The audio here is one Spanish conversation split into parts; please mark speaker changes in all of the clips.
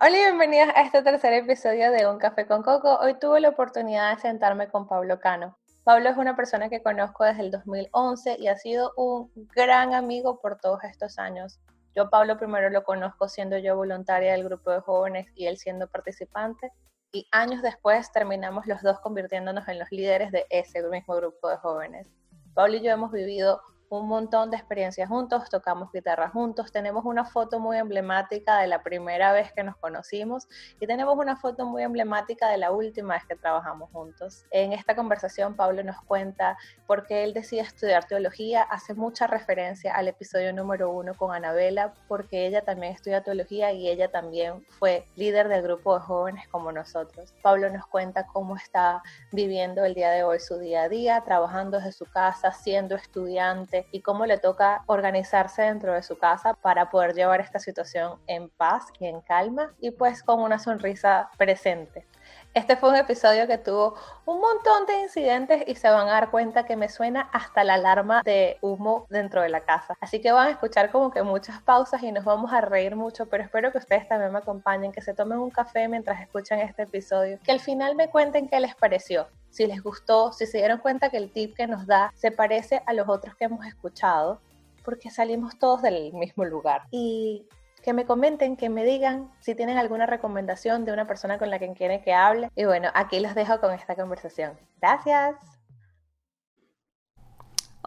Speaker 1: Hola y bienvenidos a este tercer episodio de Un Café con Coco. Hoy tuve la oportunidad de sentarme con Pablo Cano. Pablo es una persona que conozco desde el 2011 y ha sido un gran amigo por todos estos años. Yo Pablo primero lo conozco siendo yo voluntaria del grupo de jóvenes y él siendo participante y años después terminamos los dos convirtiéndonos en los líderes de ese mismo grupo de jóvenes. Pablo y yo hemos vivido un montón de experiencias juntos, tocamos guitarra juntos, tenemos una foto muy emblemática de la primera vez que nos conocimos y tenemos una foto muy emblemática de la última vez que trabajamos juntos. En esta conversación Pablo nos cuenta por qué él decide estudiar teología, hace mucha referencia al episodio número uno con Anabela, porque ella también estudia teología y ella también fue líder del grupo de jóvenes como nosotros. Pablo nos cuenta cómo está viviendo el día de hoy su día a día, trabajando desde su casa, siendo estudiante, y cómo le toca organizarse dentro de su casa para poder llevar esta situación en paz y en calma y pues con una sonrisa presente. Este fue un episodio que tuvo un montón de incidentes y se van a dar cuenta que me suena hasta la alarma de humo dentro de la casa. Así que van a escuchar como que muchas pausas y nos vamos a reír mucho, pero espero que ustedes también me acompañen, que se tomen un café mientras escuchan este episodio, que al final me cuenten qué les pareció si les gustó, si se dieron cuenta que el tip que nos da se parece a los otros que hemos escuchado, porque salimos todos del mismo lugar. Y que me comenten, que me digan si tienen alguna recomendación de una persona con la que quieren que hable. Y bueno, aquí los dejo con esta conversación. Gracias.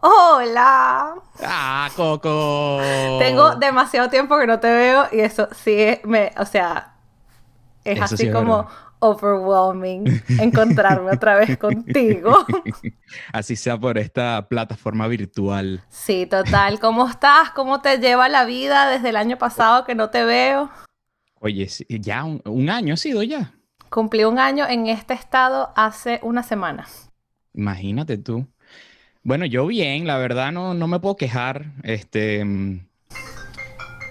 Speaker 1: Hola.
Speaker 2: Ah, Coco.
Speaker 1: Tengo demasiado tiempo que no te veo y eso sí me, o sea, es así como overwhelming encontrarme otra vez contigo.
Speaker 2: Así sea por esta plataforma virtual.
Speaker 1: Sí, total. ¿Cómo estás? ¿Cómo te lleva la vida desde el año pasado que no te veo?
Speaker 2: Oye, ya un, año ha sido ya.
Speaker 1: Cumplí un año en este estado hace una semana.
Speaker 2: Imagínate tú. Bueno, yo bien, la verdad no, no me puedo quejar. Este, mm,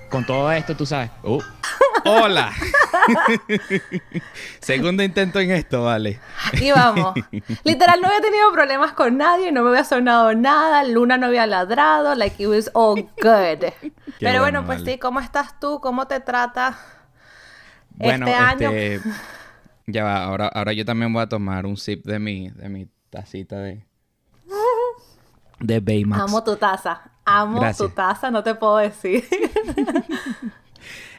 Speaker 2: con todo esto, tú sabes. Uh, hola. Segundo intento en esto, vale.
Speaker 1: Y vamos. Literal, no había tenido problemas con nadie, no me había sonado nada, Luna no había ladrado, like it was all good. Pero bueno, pues sí, ¿cómo estás tú? ¿Cómo te trata este año? Este,
Speaker 2: ya va, ahora, ahora yo también voy a tomar un sip de mi, de mi tacita de... De Baymax.
Speaker 1: Amo tu taza. Amo tu taza, no te puedo decir.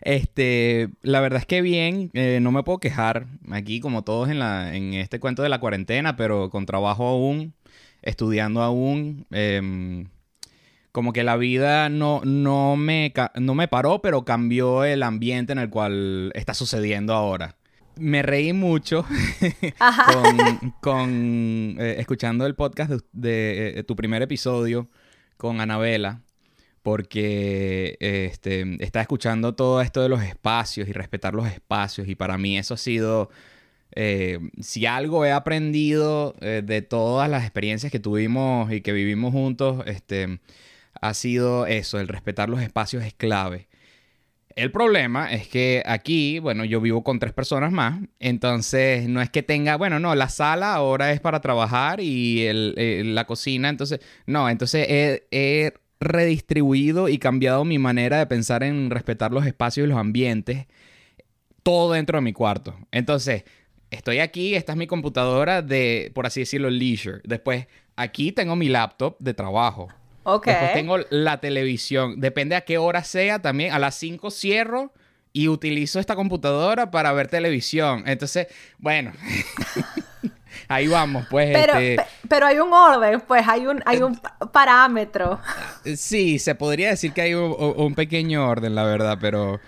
Speaker 2: Este, la verdad es que bien, eh, no me puedo quejar aquí como todos en, la, en este cuento de la cuarentena, pero con trabajo aún, estudiando aún. Em, como que la vida no, no, me, no me paró, pero cambió el ambiente en el cual está sucediendo ahora. Me reí mucho con, eh, escuchando el podcast de, de, tu primer episodio con Anabela porque este, está escuchando todo esto de los espacios y respetar los espacios y para mí eso ha sido, eh, si algo he aprendido eh, de todas las experiencias que tuvimos y que vivimos juntos, este, ha sido eso, el respetar los espacios es clave. El problema es que aquí, bueno, yo vivo con tres personas más, entonces no es que tenga, bueno, no, la sala ahora es para trabajar y el, la cocina, entonces, no, entonces he redistribuido y cambiado mi manera de pensar en respetar los espacios y los ambientes, todo dentro de mi cuarto. Entonces, estoy aquí, esta es mi computadora de, por así decirlo, leisure. Después, aquí tengo mi laptop de trabajo.
Speaker 1: Ok.
Speaker 2: Después tengo la televisión. Depende a qué hora sea también. A las 5 cierro y utilizo esta computadora para ver televisión. Entonces, bueno. ahí vamos, pues.
Speaker 1: Pero, este... pero hay un orden, pues, hay un, hay un parámetro.
Speaker 2: Sí, se podría decir que hay un, pequeño orden, la verdad, pero.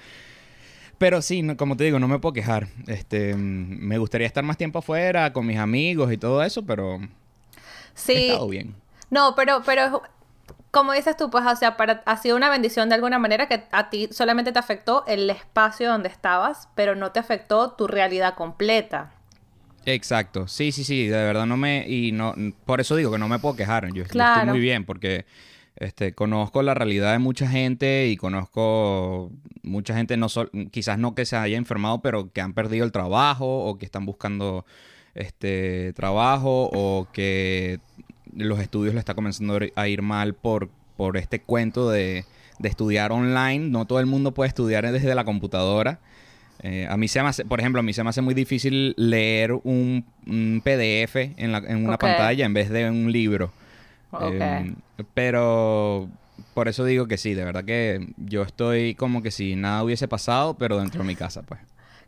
Speaker 2: Pero sí, como te digo, no me puedo quejar. Este, me gustaría estar más tiempo afuera con mis amigos y todo eso, pero.
Speaker 1: Sí.
Speaker 2: He estado bien.
Speaker 1: No, pero, pero como dices tú, pues, o sea, para, ha sido una bendición de alguna manera que a ti solamente te afectó el espacio donde estabas, pero no te afectó tu realidad completa.
Speaker 2: Exacto, sí, sí, sí, de verdad no me, y no, por eso digo que no me puedo quejar, yo, estoy muy bien porque este, conozco la realidad de mucha gente y conozco mucha gente, no quizás no que se haya enfermado, pero que han perdido el trabajo o que están buscando este trabajo o que los estudios le está comenzando a ir mal por, por este cuento de, de estudiar online. No todo el mundo puede estudiar desde la computadora. Eh, a mí se me hace, por ejemplo, a mí se me hace muy difícil leer un, PDF en, una pantalla en vez de un libro. Em, pero por eso digo que sí, de verdad que yo estoy como que si nada hubiese pasado, pero dentro de mi casa, pues.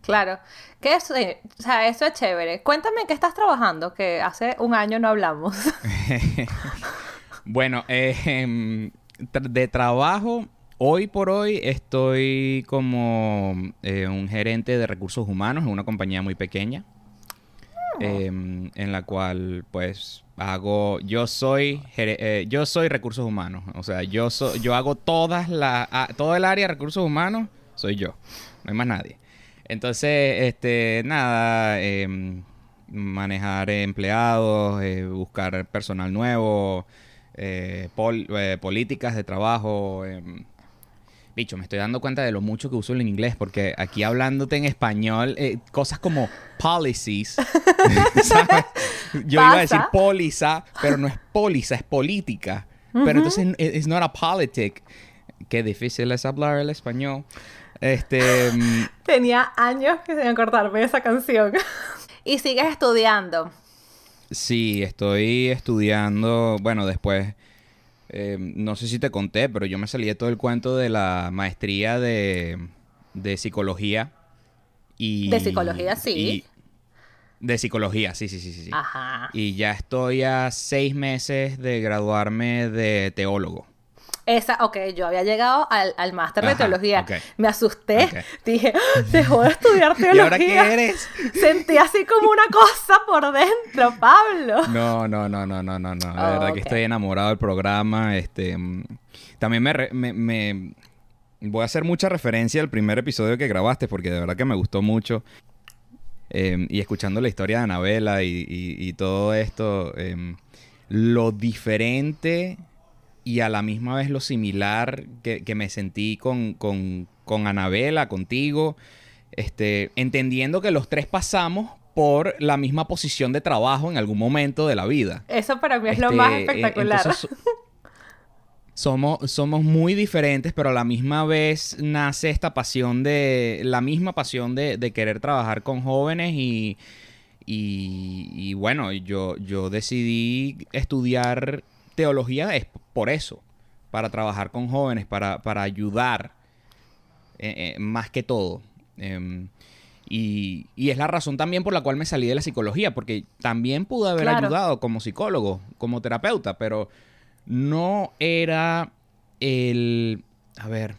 Speaker 1: Claro. Que eso, o sea, eso es chévere. Cuéntame qué estás trabajando, que hace un año no hablamos.
Speaker 2: bueno, eh, de trabajo, hoy por hoy estoy como eh, un gerente de recursos humanos en una compañía muy pequeña. Ah. Em, en la cual pues hago yo soy eh, yo soy recursos humanos o sea yo yo hago todas las todo el área de recursos humanos soy yo no hay más nadie entonces, este, nada, em, manejar empleados, eh, buscar personal nuevo, políticas de trabajo. Bicho, me estoy dando cuenta de lo mucho que uso en inglés, porque aquí hablándote en español, cosas como policies, ¿sabes? Yo iba a decir póliza, pero no es póliza, es política. Pero entonces, it's not a politic. Qué difícil es hablar el español. Este.
Speaker 1: Mm, Tenía años que se cortarme esa canción. y sigues estudiando.
Speaker 2: Sí, estoy estudiando. Bueno, después. Eh, no sé si te conté, pero yo me salí de todo el cuento de la maestría de, de psicología. Y,
Speaker 1: de psicología, sí.
Speaker 2: de psicología, sí, sí, sí, sí. Ajá. Y ya estoy a seis meses de graduarme de teólogo.
Speaker 1: Esa, ok, yo había llegado al, al máster de teología. Me asusté. Dije, dejó de estudiar teología. ¿Y ahora qué eres? Sentí así como una cosa por dentro, Pablo.
Speaker 2: No, no, no, no, no, no, no. La verdad que estoy enamorado del programa. Este, mm, también me, me, voy a hacer mucha referencia al primer episodio que grabaste porque de verdad que me gustó mucho. Em, y escuchando la historia de Anabela y, y, todo esto, em, lo diferente y a la misma vez lo similar que, me sentí con, con, con, Anabela, contigo, este, entendiendo que los tres pasamos por la misma posición de trabajo en algún momento de la vida.
Speaker 1: Eso para mí es lo más este, espectacular.
Speaker 2: somos, somos muy diferentes, pero a la misma vez nace esta pasión de, la misma pasión de, de querer trabajar con jóvenes y, y, y, bueno, yo, yo decidí estudiar teología por eso, para trabajar con jóvenes, para, ayudar eh, eh, más que todo. Em, y, es la razón también por la cual me salí de la psicología, porque también pude haber ayudado como psicólogo, como terapeuta, pero no era el, a ver,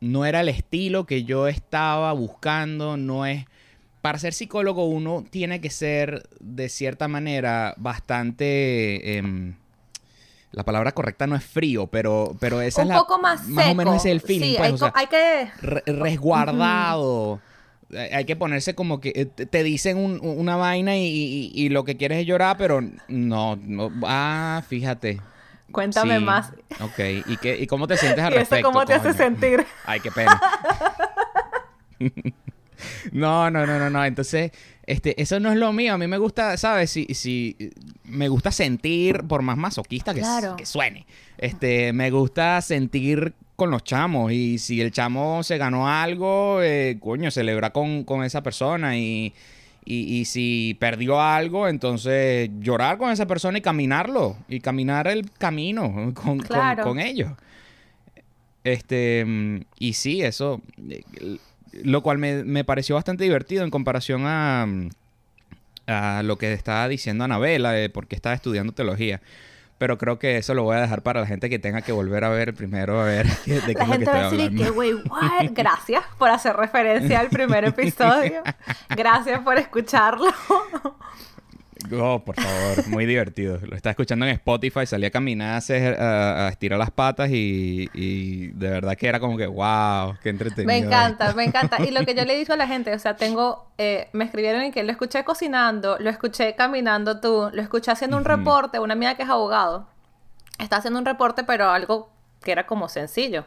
Speaker 2: no era el estilo que yo estaba buscando, no es... Para ser psicólogo uno tiene que ser de cierta manera bastante... La palabra correcta no es frío, pero, pero esa es la,
Speaker 1: poco más
Speaker 2: Más
Speaker 1: o
Speaker 2: menos ese es el feeling.
Speaker 1: Pues, hay, que...
Speaker 2: resguardado. Hay que ponerse como que eh, te dicen una vaina y, lo que quieres es llorar, pero no, no ah, fíjate.
Speaker 1: Cuéntame más.
Speaker 2: Ok, ¿y, qué, y cómo te sientes al
Speaker 1: ¿Y
Speaker 2: respecto?
Speaker 1: ¿Cómo te hace sentir?
Speaker 2: Ay, qué pena. no, no, no, no, no. Entonces, este, eso no es lo mío. A mí me gusta, ¿sabes? Si, si me gusta sentir, por más masoquista que, que suene, este, me gusta sentir con los chamos. Y si el chamo se ganó algo, eh, coño, celebra con, esa persona. Y, y, si perdió algo, entonces llorar con esa persona y caminarlo. Y caminar el camino con, con ellos. Este, y sí, eso lo cual me, pareció bastante divertido en comparación a, a lo que estaba diciendo Anabela, de por qué estaba estudiando teología. Pero creo que eso lo voy a dejar para la gente que tenga que volver a ver primero a ver de qué
Speaker 1: la gente va a decir que, güey, gracias por hacer referencia al primer episodio. Gracias por escucharlo.
Speaker 2: Oh, por favor, muy divertido. Lo estaba escuchando en Spotify, salí a caminar, a, estirar las patas y, de verdad que era como que, wow, qué entretenido.
Speaker 1: Me encanta, me encanta. Y lo que yo le digo a la gente, o sea, tengo, eh, me escribieron en que lo escuché cocinando, lo escuché caminando tú, lo escuché haciendo un reporte, una amiga que es abogado, está haciendo un reporte, pero algo que era como sencillo.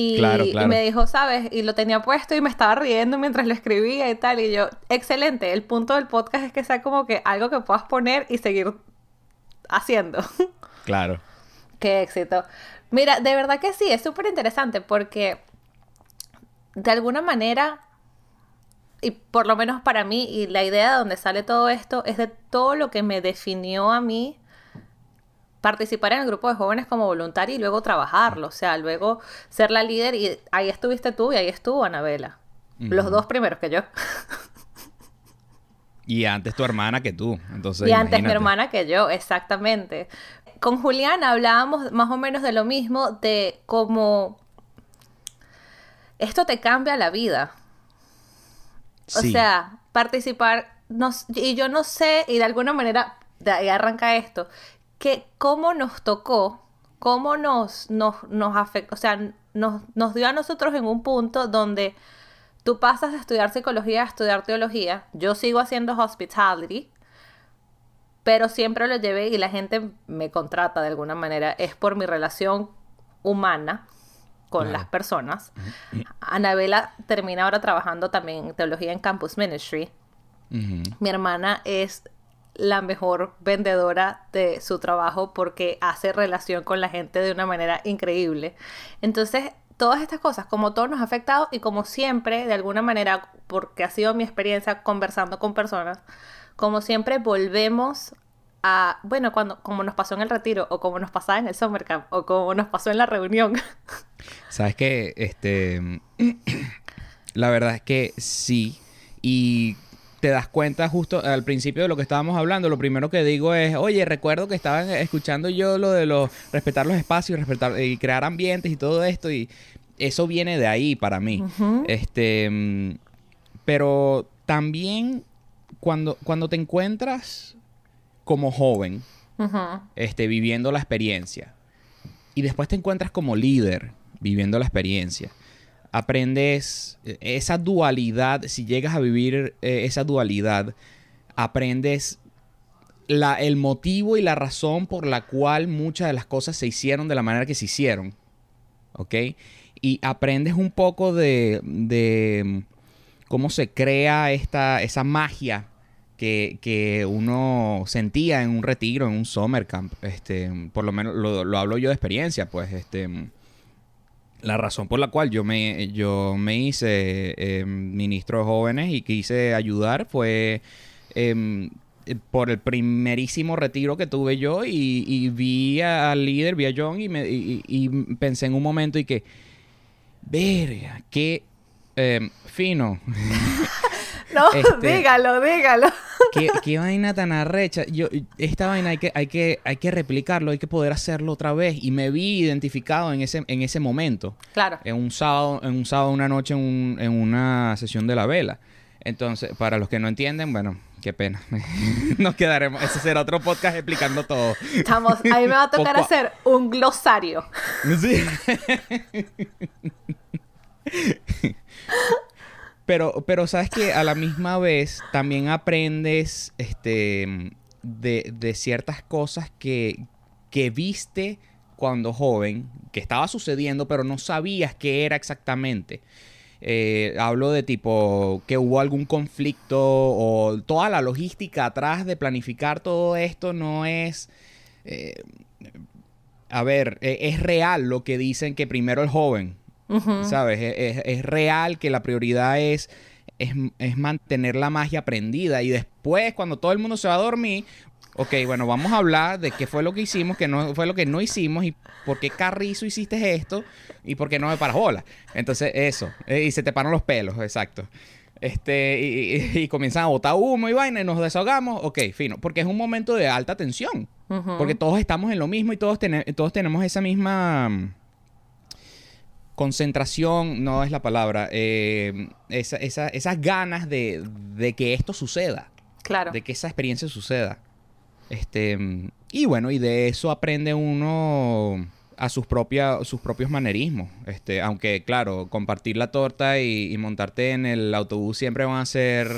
Speaker 1: Y, me dijo, ¿sabes? Y lo tenía puesto y me estaba riendo mientras lo escribía y tal. Y yo, excelente. El punto del podcast es que sea como que algo que puedas poner y seguir haciendo.
Speaker 2: Claro.
Speaker 1: Qué éxito. Mira, de verdad que sí, es súper interesante porque de alguna manera, y por lo menos para mí, y la idea de donde sale todo esto, es de todo lo que me definió a mí participar en el grupo de jóvenes como voluntaria y luego trabajarlo, o sea, luego ser la líder y ahí estuviste tú y ahí estuvo Anabela. Los dos primeros que yo.
Speaker 2: Y antes tu hermana que tú. Entonces,
Speaker 1: y antes mi hermana que yo, exactamente. Con Juliana hablábamos más o menos de lo mismo, de cómo esto te cambia la vida. O sea, participar, y yo no sé, y de alguna manera, de ahí arranca esto, que cómo nos tocó, cómo nos, nos, nos afectó, o sea, nos, nos dio a nosotros en un punto donde Tú pasas de estudiar psicología a estudiar teología. Yo sigo haciendo hospitality, pero siempre lo llevé y la gente me contrata de alguna manera. Es por mi relación humana con las personas. Anabela termina ahora trabajando también en teología en Campus Ministry. Mi hermana es la mejor vendedora de su trabajo porque hace relación con la gente de una manera increíble. Entonces, todas estas cosas, como todo nos ha afectado y como siempre, de alguna manera, porque ha sido mi experiencia conversando con personas, como siempre volvemos a, bueno, cuando, como nos pasó en el retiro, o como nos pasaba en el summer camp, o como nos pasó en la reunión.
Speaker 2: Sabes que, este, la verdad es que sí, y te das cuenta justo al principio de lo que estábamos hablando, lo primero que digo es, oye, recuerdo que estaban escuchando yo lo de los respetar los espacios, respetar y crear ambientes y todo esto y eso viene de ahí para mí. Este, mm, pero también cuando, cuando te encuentras como joven, este, viviendo la experiencia, y después te encuentras como líder viviendo la experiencia, aprendes eh, esa dualidad, si llegas a vivir eh, esa dualidad, aprendes la, el motivo y la razón por la cual muchas de las cosas se hicieron de la manera que se hicieron. ¿Ok? Y aprendes un poco de, de cómo se crea esta, esa magia que, que, uno sentía en un retiro, en un summer camp. Este, por lo menos lo, lo hablo yo de experiencia, pues. Este, la razón por la cual yo me, yo me hice eh, ministro de jóvenes y quise ayudar fue em, por el primerísimo retiro que tuve yo y, vi al líder, vi a John y, me, y, pensé en un momento y que, verga, qué em, fino.
Speaker 1: no, este, dígalo, dígalo.
Speaker 2: ¿Qué, vaina tan arrecha. Yo, esta vaina hay que, hay, que, hay que replicarlo, hay que poder hacerlo otra vez. Y me vi identificado en ese, en ese momento.
Speaker 1: Claro.
Speaker 2: En un sábado, en un sábado, una noche, en, en una sesión de la vela. Entonces, para los que no entienden, bueno, qué pena. Nos quedaremos. Ese será otro podcast explicando todo.
Speaker 1: Estamos, a mí me va a tocar hacer un glosario. Sí.
Speaker 2: Pero, pero sabes que a la misma vez también aprendes este, de, ciertas cosas que, que viste cuando joven, que estaba sucediendo, pero no sabías qué era exactamente. Eh, hablo de tipo que hubo algún conflicto o toda la logística atrás de planificar todo esto no es... Eh, a ver, e, es real lo que dicen que primero el joven ¿Sabes? Es, real que la prioridad es, es, mantener la magia prendida. Y después, cuando todo el mundo se va a dormir, ok, bueno, vamos a hablar de qué fue lo que hicimos, qué no fue lo que no hicimos y por qué carrizo hiciste esto y por qué no me paras bola. Entonces, eso. Eh, y se te paran los pelos, exacto. Este, y, comienzan a botar humo y vaina y nos desahogamos. Ok, fino. Porque es un momento de alta tensión. Porque todos estamos en lo mismo y todos, todos tenemos esa misma concentración, no es la palabra, eh, esas ganas de, que esto suceda.
Speaker 1: Claro.
Speaker 2: De que esa experiencia suceda. Este, y bueno, y de eso aprende uno a sus, sus propios manerismos. Este, aunque, claro, compartir la torta y, montarte en el autobús siempre van a ser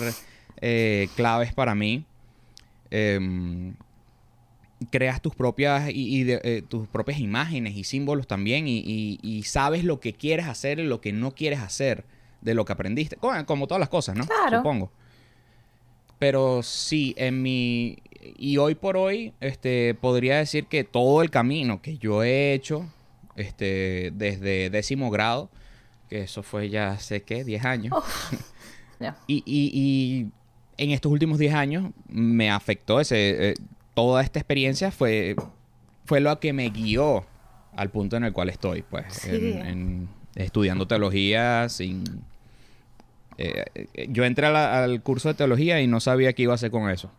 Speaker 2: eh, claves para mí. Em, creas tus propias y, eh, tus propias imágenes y símbolos también y, sabes lo que quieres hacer y lo que no quieres hacer de lo que aprendiste como, todas las cosas no
Speaker 1: claro.
Speaker 2: supongo pero sí en mi y hoy por hoy este podría decir que todo el camino que yo he hecho este desde décimo grado que eso fue ya hace, ¿qué? 10 años. y, y, en estos últimos 10 años me afectó ese... Eh, toda esta experiencia fue, fue lo que me guió al punto en el cual estoy, pues, en, estudiando teología sin... Eh, yo entré al curso de teología y no sabía qué iba a hacer con eso.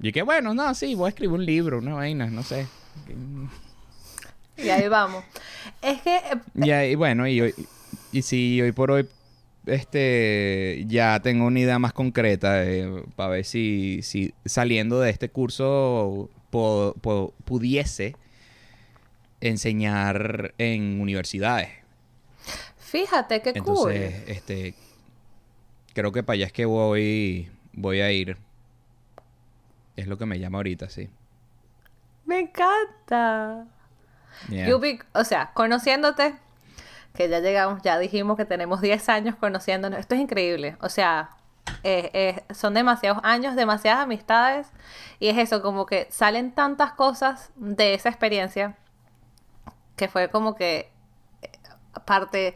Speaker 2: Y que bueno, no, sí, voy a escribir un libro, una vaina, no sé.
Speaker 1: Y ahí vamos. Es que...
Speaker 2: Eh, y, bueno, y, hoy, y si hoy por hoy este ya tengo una idea más concreta para ver si, si saliendo de este curso pudiese enseñar en universidades.
Speaker 1: Fíjate qué
Speaker 2: Entonces, este creo que para allá es que voy voy a ir. Es lo que me llama ahorita, sí.
Speaker 1: Me encanta. o sea, conociéndote, que ya llegamos, ya dijimos que tenemos 10 años conociéndonos. Esto es increíble. O sea, son demasiados años, demasiadas amistades. Y es eso, como que salen tantas cosas de esa experiencia que fue como que eh, parte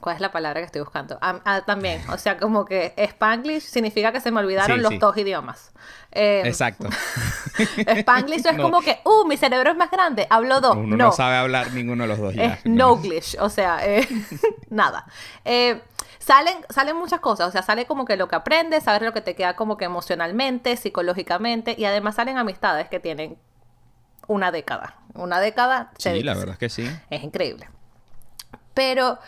Speaker 1: ¿Cuál es la palabra que estoy buscando? Ah, ah, también, o sea, como que Spanglish significa que se me olvidaron los dos idiomas.
Speaker 2: Em, Exacto.
Speaker 1: Spanglish es como que, uh, mi cerebro es más grande, hablo dos.
Speaker 2: Uno no, sabe hablar ninguno de los dos.
Speaker 1: Es Noglish, o sea, eh, nada. Eh, salen, salen muchas cosas, o sea, sale como que lo que aprendes, saber lo que te queda como que emocionalmente, psicológicamente, y además salen amistades que tienen una década. Una década.
Speaker 2: Sí, la verdad es que sí.
Speaker 1: Es increíble. Pero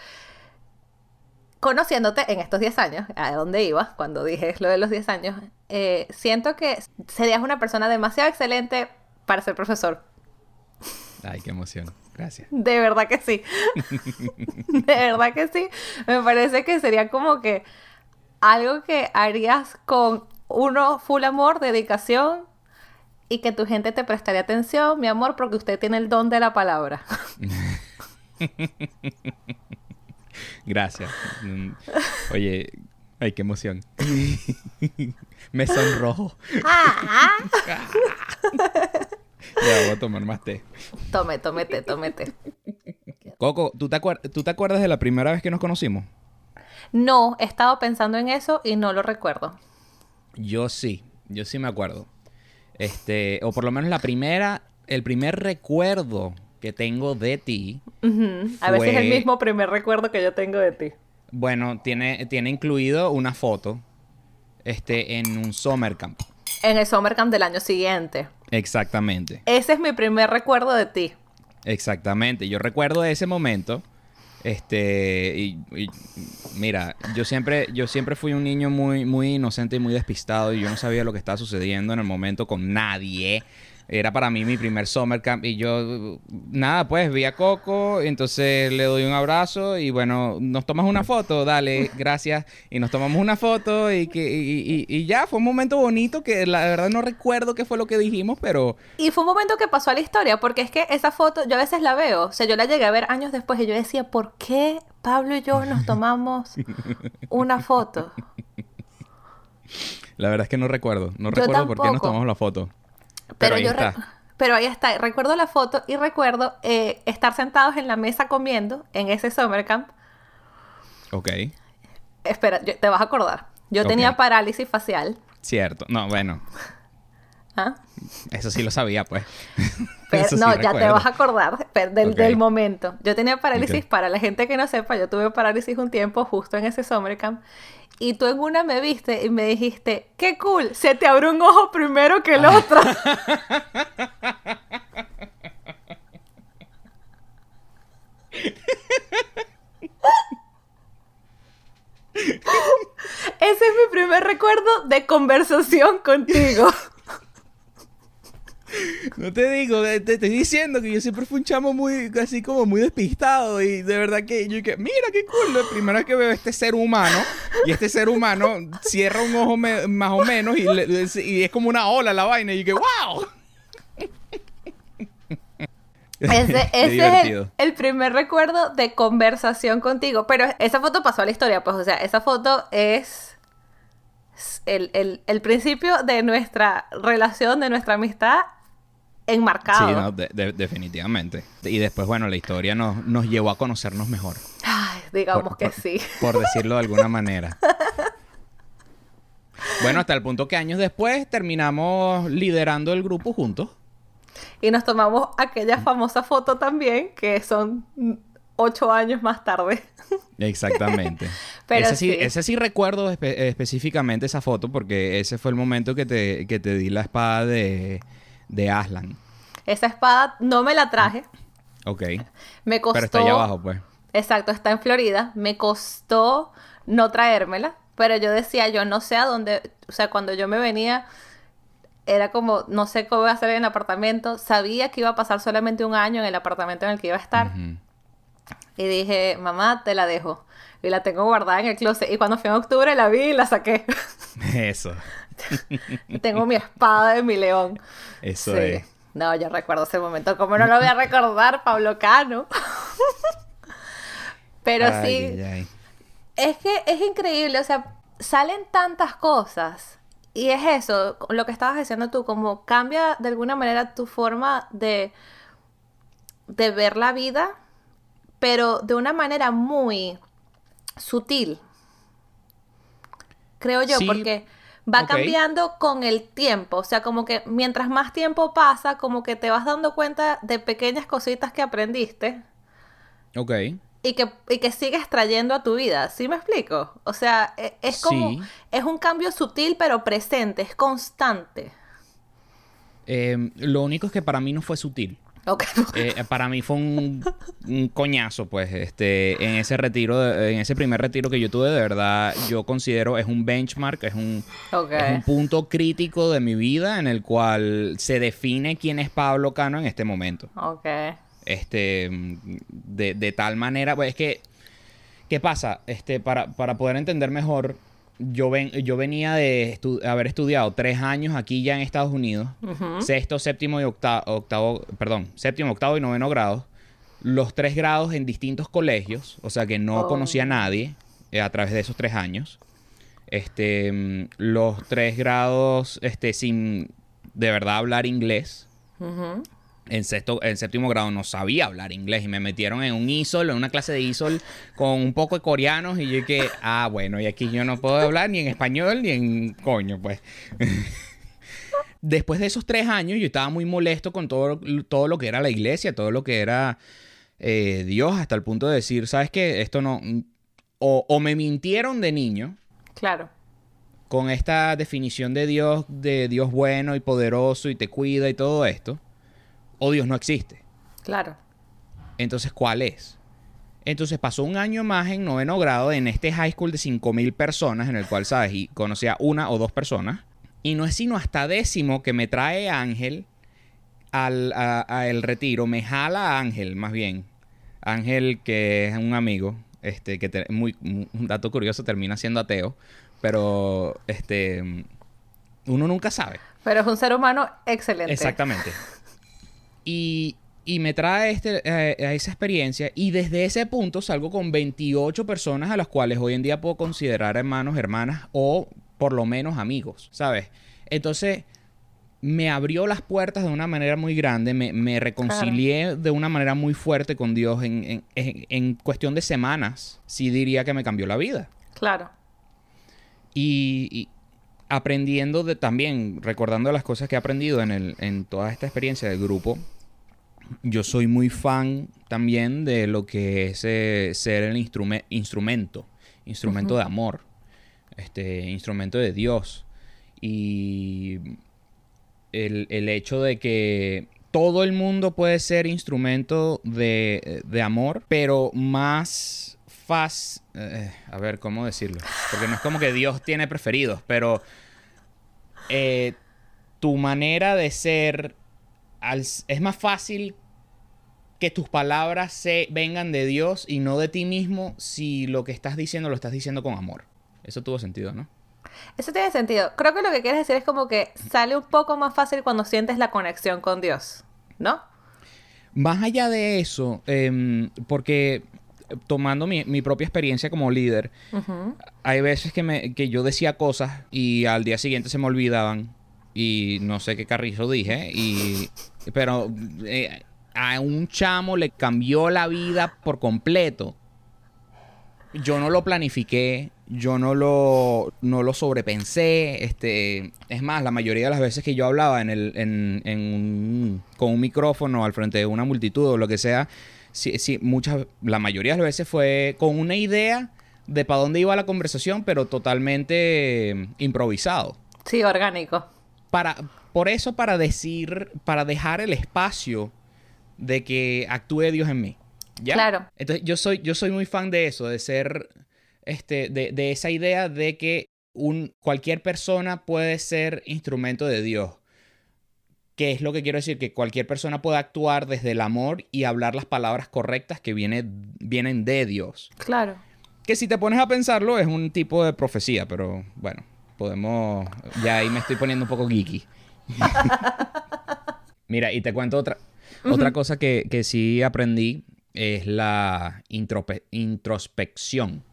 Speaker 1: conociéndote en estos 10 años, a dónde iba cuando dije lo de los 10 años, eh, siento que serías una persona demasiado excelente para ser profesor.
Speaker 2: Ay, qué emoción. Gracias.
Speaker 1: De verdad que sí. de verdad que sí. Me parece que sería como que algo que harías con uno full amor, dedicación y que tu gente te prestaría atención, mi amor, porque usted tiene el don de la palabra.
Speaker 2: Gracias. Mm, oye, ay, qué emoción. Me sonrojo. Ah. ya voy a tomar más té.
Speaker 1: Tome, tómete, tómete.
Speaker 2: Coco, ¿tú te, ¿tú te acuerdas de la primera vez que nos conocimos?
Speaker 1: No, he estado pensando en eso y no lo recuerdo.
Speaker 2: Yo sí, yo sí me acuerdo. Este, o por lo menos la primera, el primer recuerdo que tengo de ti.
Speaker 1: A veces es el mismo primer recuerdo que yo tengo de ti.
Speaker 2: Bueno, tiene, tiene incluido una foto este, en un summer camp.
Speaker 1: En el summer camp del año siguiente.
Speaker 2: Exactamente.
Speaker 1: Ese es mi primer recuerdo de ti.
Speaker 2: Exactamente. Yo recuerdo ese momento. Este, y, mira, yo siempre, yo siempre fui un niño muy, muy inocente y muy despistado y yo no sabía lo que estaba sucediendo en el momento con nadie. Era para mí mi primer summer camp y yo, nada, pues vi a Coco, entonces le doy un abrazo y bueno, nos tomas una foto, dale, gracias. Y nos tomamos una foto y, que, y, ya, fue un momento bonito que la verdad no recuerdo qué fue lo que dijimos, pero...
Speaker 1: Y fue un momento que pasó a la historia, porque es que esa foto yo a veces la veo, o sea, yo la llegué a ver años después y yo decía, ¿por qué Pablo y yo nos tomamos una foto?
Speaker 2: La verdad es que no recuerdo, no recuerdo por qué nos tomamos la foto. Pero, ahí está.
Speaker 1: Pero ahí está. Recuerdo la foto y recuerdo eh, estar sentados en la mesa comiendo en ese summer camp.
Speaker 2: Ok.
Speaker 1: Espera, te vas a acordar. Yo tenía parálisis facial.
Speaker 2: Cierto. No, bueno. ¿Ah? Eso sí lo sabía, pues.
Speaker 1: no, ya te vas a acordar del, del, momento. Yo tenía parálisis, para la gente que no sepa, yo tuve parálisis un tiempo justo en ese summer camp y tú en una me viste y me dijiste, qué cool, se te abrió un ojo primero que el otro. Ese es mi primer recuerdo de conversación contigo.
Speaker 2: No te digo, te, estoy diciendo que yo siempre fui un chamo muy, así como muy despistado y de verdad que yo que, mira qué cool, la primera vez que veo este ser humano y este ser humano cierra un ojo más o menos y, es como una ola la vaina y yo que, wow.
Speaker 1: Ese, es el, primer recuerdo de conversación contigo, pero esa foto pasó a la historia, pues o sea, esa foto es el, el principio de nuestra relación, de nuestra amistad enmarcado.
Speaker 2: Sí, no, definitivamente. Y después, bueno, la historia nos, nos llevó a conocernos mejor.
Speaker 1: Ay, digamos que sí.
Speaker 2: Por decirlo de alguna manera. Bueno, hasta el punto que años después terminamos liderando el grupo juntos.
Speaker 1: Y nos tomamos aquella famosa foto también, que son ocho años más tarde.
Speaker 2: Exactamente. Pero ese, sí, ese sí recuerdo específicamente esa foto porque ese fue el momento que te, que te di la espada de, de Aslan.
Speaker 1: Esa espada no me la traje.
Speaker 2: Ok.
Speaker 1: Me costó...
Speaker 2: Pero está allá abajo, pues.
Speaker 1: Exacto, está en Florida. Me costó no traérmela, pero yo decía, yo no sé a dónde... O sea, cuando yo me venía era como, no sé cómo voy a hacer en el apartamento. Sabía que iba a pasar solamente un año en el apartamento en el que iba a estar. Y dije, mamá, te la dejo. Y la tengo guardada en el closet. Y cuando fui en octubre la vi y la saqué.
Speaker 2: Eso.
Speaker 1: tengo mi espada de mi león.
Speaker 2: Eso es.
Speaker 1: No, yo recuerdo ese momento. ¿Cómo no lo voy a recordar, Pablo Cano? Pero sí. Es que es increíble. O sea, salen tantas cosas. Y es eso, lo que estabas diciendo tú, como cambia de alguna manera tu forma de, de ver la vida pero de una manera muy sutil. Creo yo, porque va cambiando con el tiempo. O sea, como que mientras más tiempo pasa, como que te vas dando cuenta de pequeñas cositas que aprendiste.
Speaker 2: Ok.
Speaker 1: Y que, y que sigues trayendo a tu vida. ¿Sí me explico? O sea, e, es, como. Es un cambio sutil, pero presente, es constante.
Speaker 2: Em, lo único es que para mí no fue sutil. Eh, para mí fue un, coñazo, pues, este, en ese retiro, en ese primer retiro que yo tuve, de verdad, yo considero es un benchmark, es un, un punto crítico de mi vida en el cual se define quién es Pablo Cano en este momento.
Speaker 1: Ok.
Speaker 2: Este, de, de tal manera, pues es que, ¿qué pasa? Este, para, para poder entender mejor, yo, ven, yo venía de haber estudiado tres años aquí ya en Estados Unidos, sexto, séptimo y octavo, perdón, séptimo, octavo y noveno grado, los tres grados en distintos colegios, o sea que no oh. conocía a nadie eh, a través de esos tres años. Este, mm, los tres grados, este, sin de verdad hablar inglés en, sexto, en séptimo grado no sabía hablar inglés y me metieron en un ISOL, en una clase de ISOL con un poco de coreanos y yo dije, ah, bueno, y aquí yo no puedo hablar ni en español ni en coño, pues. Después de esos tres años yo estaba muy molesto con todo, todo lo que era la iglesia, todo lo que era eh, Dios, hasta el punto de decir, ¿sabes qué? Esto no... O, o me mintieron de niño.
Speaker 1: Claro
Speaker 2: con esta definición de Dios, de Dios bueno y poderoso y te cuida y todo esto o Dios no existe.
Speaker 1: Claro.
Speaker 2: Entonces, ¿cuál es? Entonces pasó un año más en noveno grado en este high school de 5.000 personas, en el cual, ¿sabes? Y conocía una o dos personas. Y no es sino hasta décimo que me trae Ángel al a, el retiro. Me jala Ángel, más bien. Ángel, que es un amigo, este, que muy, un dato curioso, termina siendo ateo. Pero, este, uno nunca sabe.
Speaker 1: Pero es un ser humano excelente.
Speaker 2: Exactamente. Y, me trae este, eh, a esa experiencia y desde ese punto salgo con 28 personas a las cuales hoy en día puedo considerar hermanos, hermanas o por lo menos amigos, ¿sabes? Entonces me abrió las puertas de una manera muy grande, me, reconcilié de una manera muy fuerte con Dios en, en, cuestión de semanas, sí diría que me cambió la vida.
Speaker 1: Claro.
Speaker 2: y, aprendiendo de también, recordando las cosas que he aprendido en, el, en toda esta experiencia del grupo, yo soy muy fan también de lo que es eh, ser el instrumento, instrumento de amor, este, instrumento de Dios. Y el, hecho de que todo el mundo puede ser instrumento de, de amor, pero más fácil... Eh, a ver, ¿cómo decirlo? Porque no es como que Dios tiene preferidos, pero eh, tu manera de ser es más fácil que tus palabras se vengan de Dios y no de ti mismo si lo que estás diciendo lo estás diciendo con amor. Eso tuvo sentido, ¿no?
Speaker 1: Eso tiene sentido. Creo que lo que quieres decir es como que sale un poco más fácil cuando sientes la conexión con Dios, ¿no?
Speaker 2: Más allá de eso, em, porque tomando mi, propia experiencia como líder, hay veces que, me, que yo decía cosas y al día siguiente se me olvidaban y no sé qué carrizo dije y pero eh, a un chamo le cambió la vida por completo. Yo no lo planifiqué, yo no lo, no lo sobrepensé. Este, es más, la mayoría de las veces que yo hablaba en el, en, con un micrófono al frente de una multitud o lo que sea, sí, sí, muchas, la mayoría de las veces fue con una idea de para dónde iba la conversación, pero totalmente improvisado.
Speaker 1: Sí, orgánico.
Speaker 2: Para, por eso, para decir, para dejar el espacio de que actúe Dios en mí. ¿Ya?
Speaker 1: Claro.
Speaker 2: Entonces, yo soy, yo soy muy fan de eso, de ser, este, de, de esa idea de que un, cualquier persona puede ser instrumento de Dios. ¿Qué es lo que quiero decir? Que cualquier persona puede actuar desde el amor y hablar las palabras correctas que viene, vienen de Dios.
Speaker 1: Claro.
Speaker 2: Que si te pones a pensarlo es un tipo de profecía, pero bueno, podemos... Ya ahí me estoy poniendo un poco geeky. Mira, y te cuento otra, otra cosa que, que, sí aprendí, es la introspección.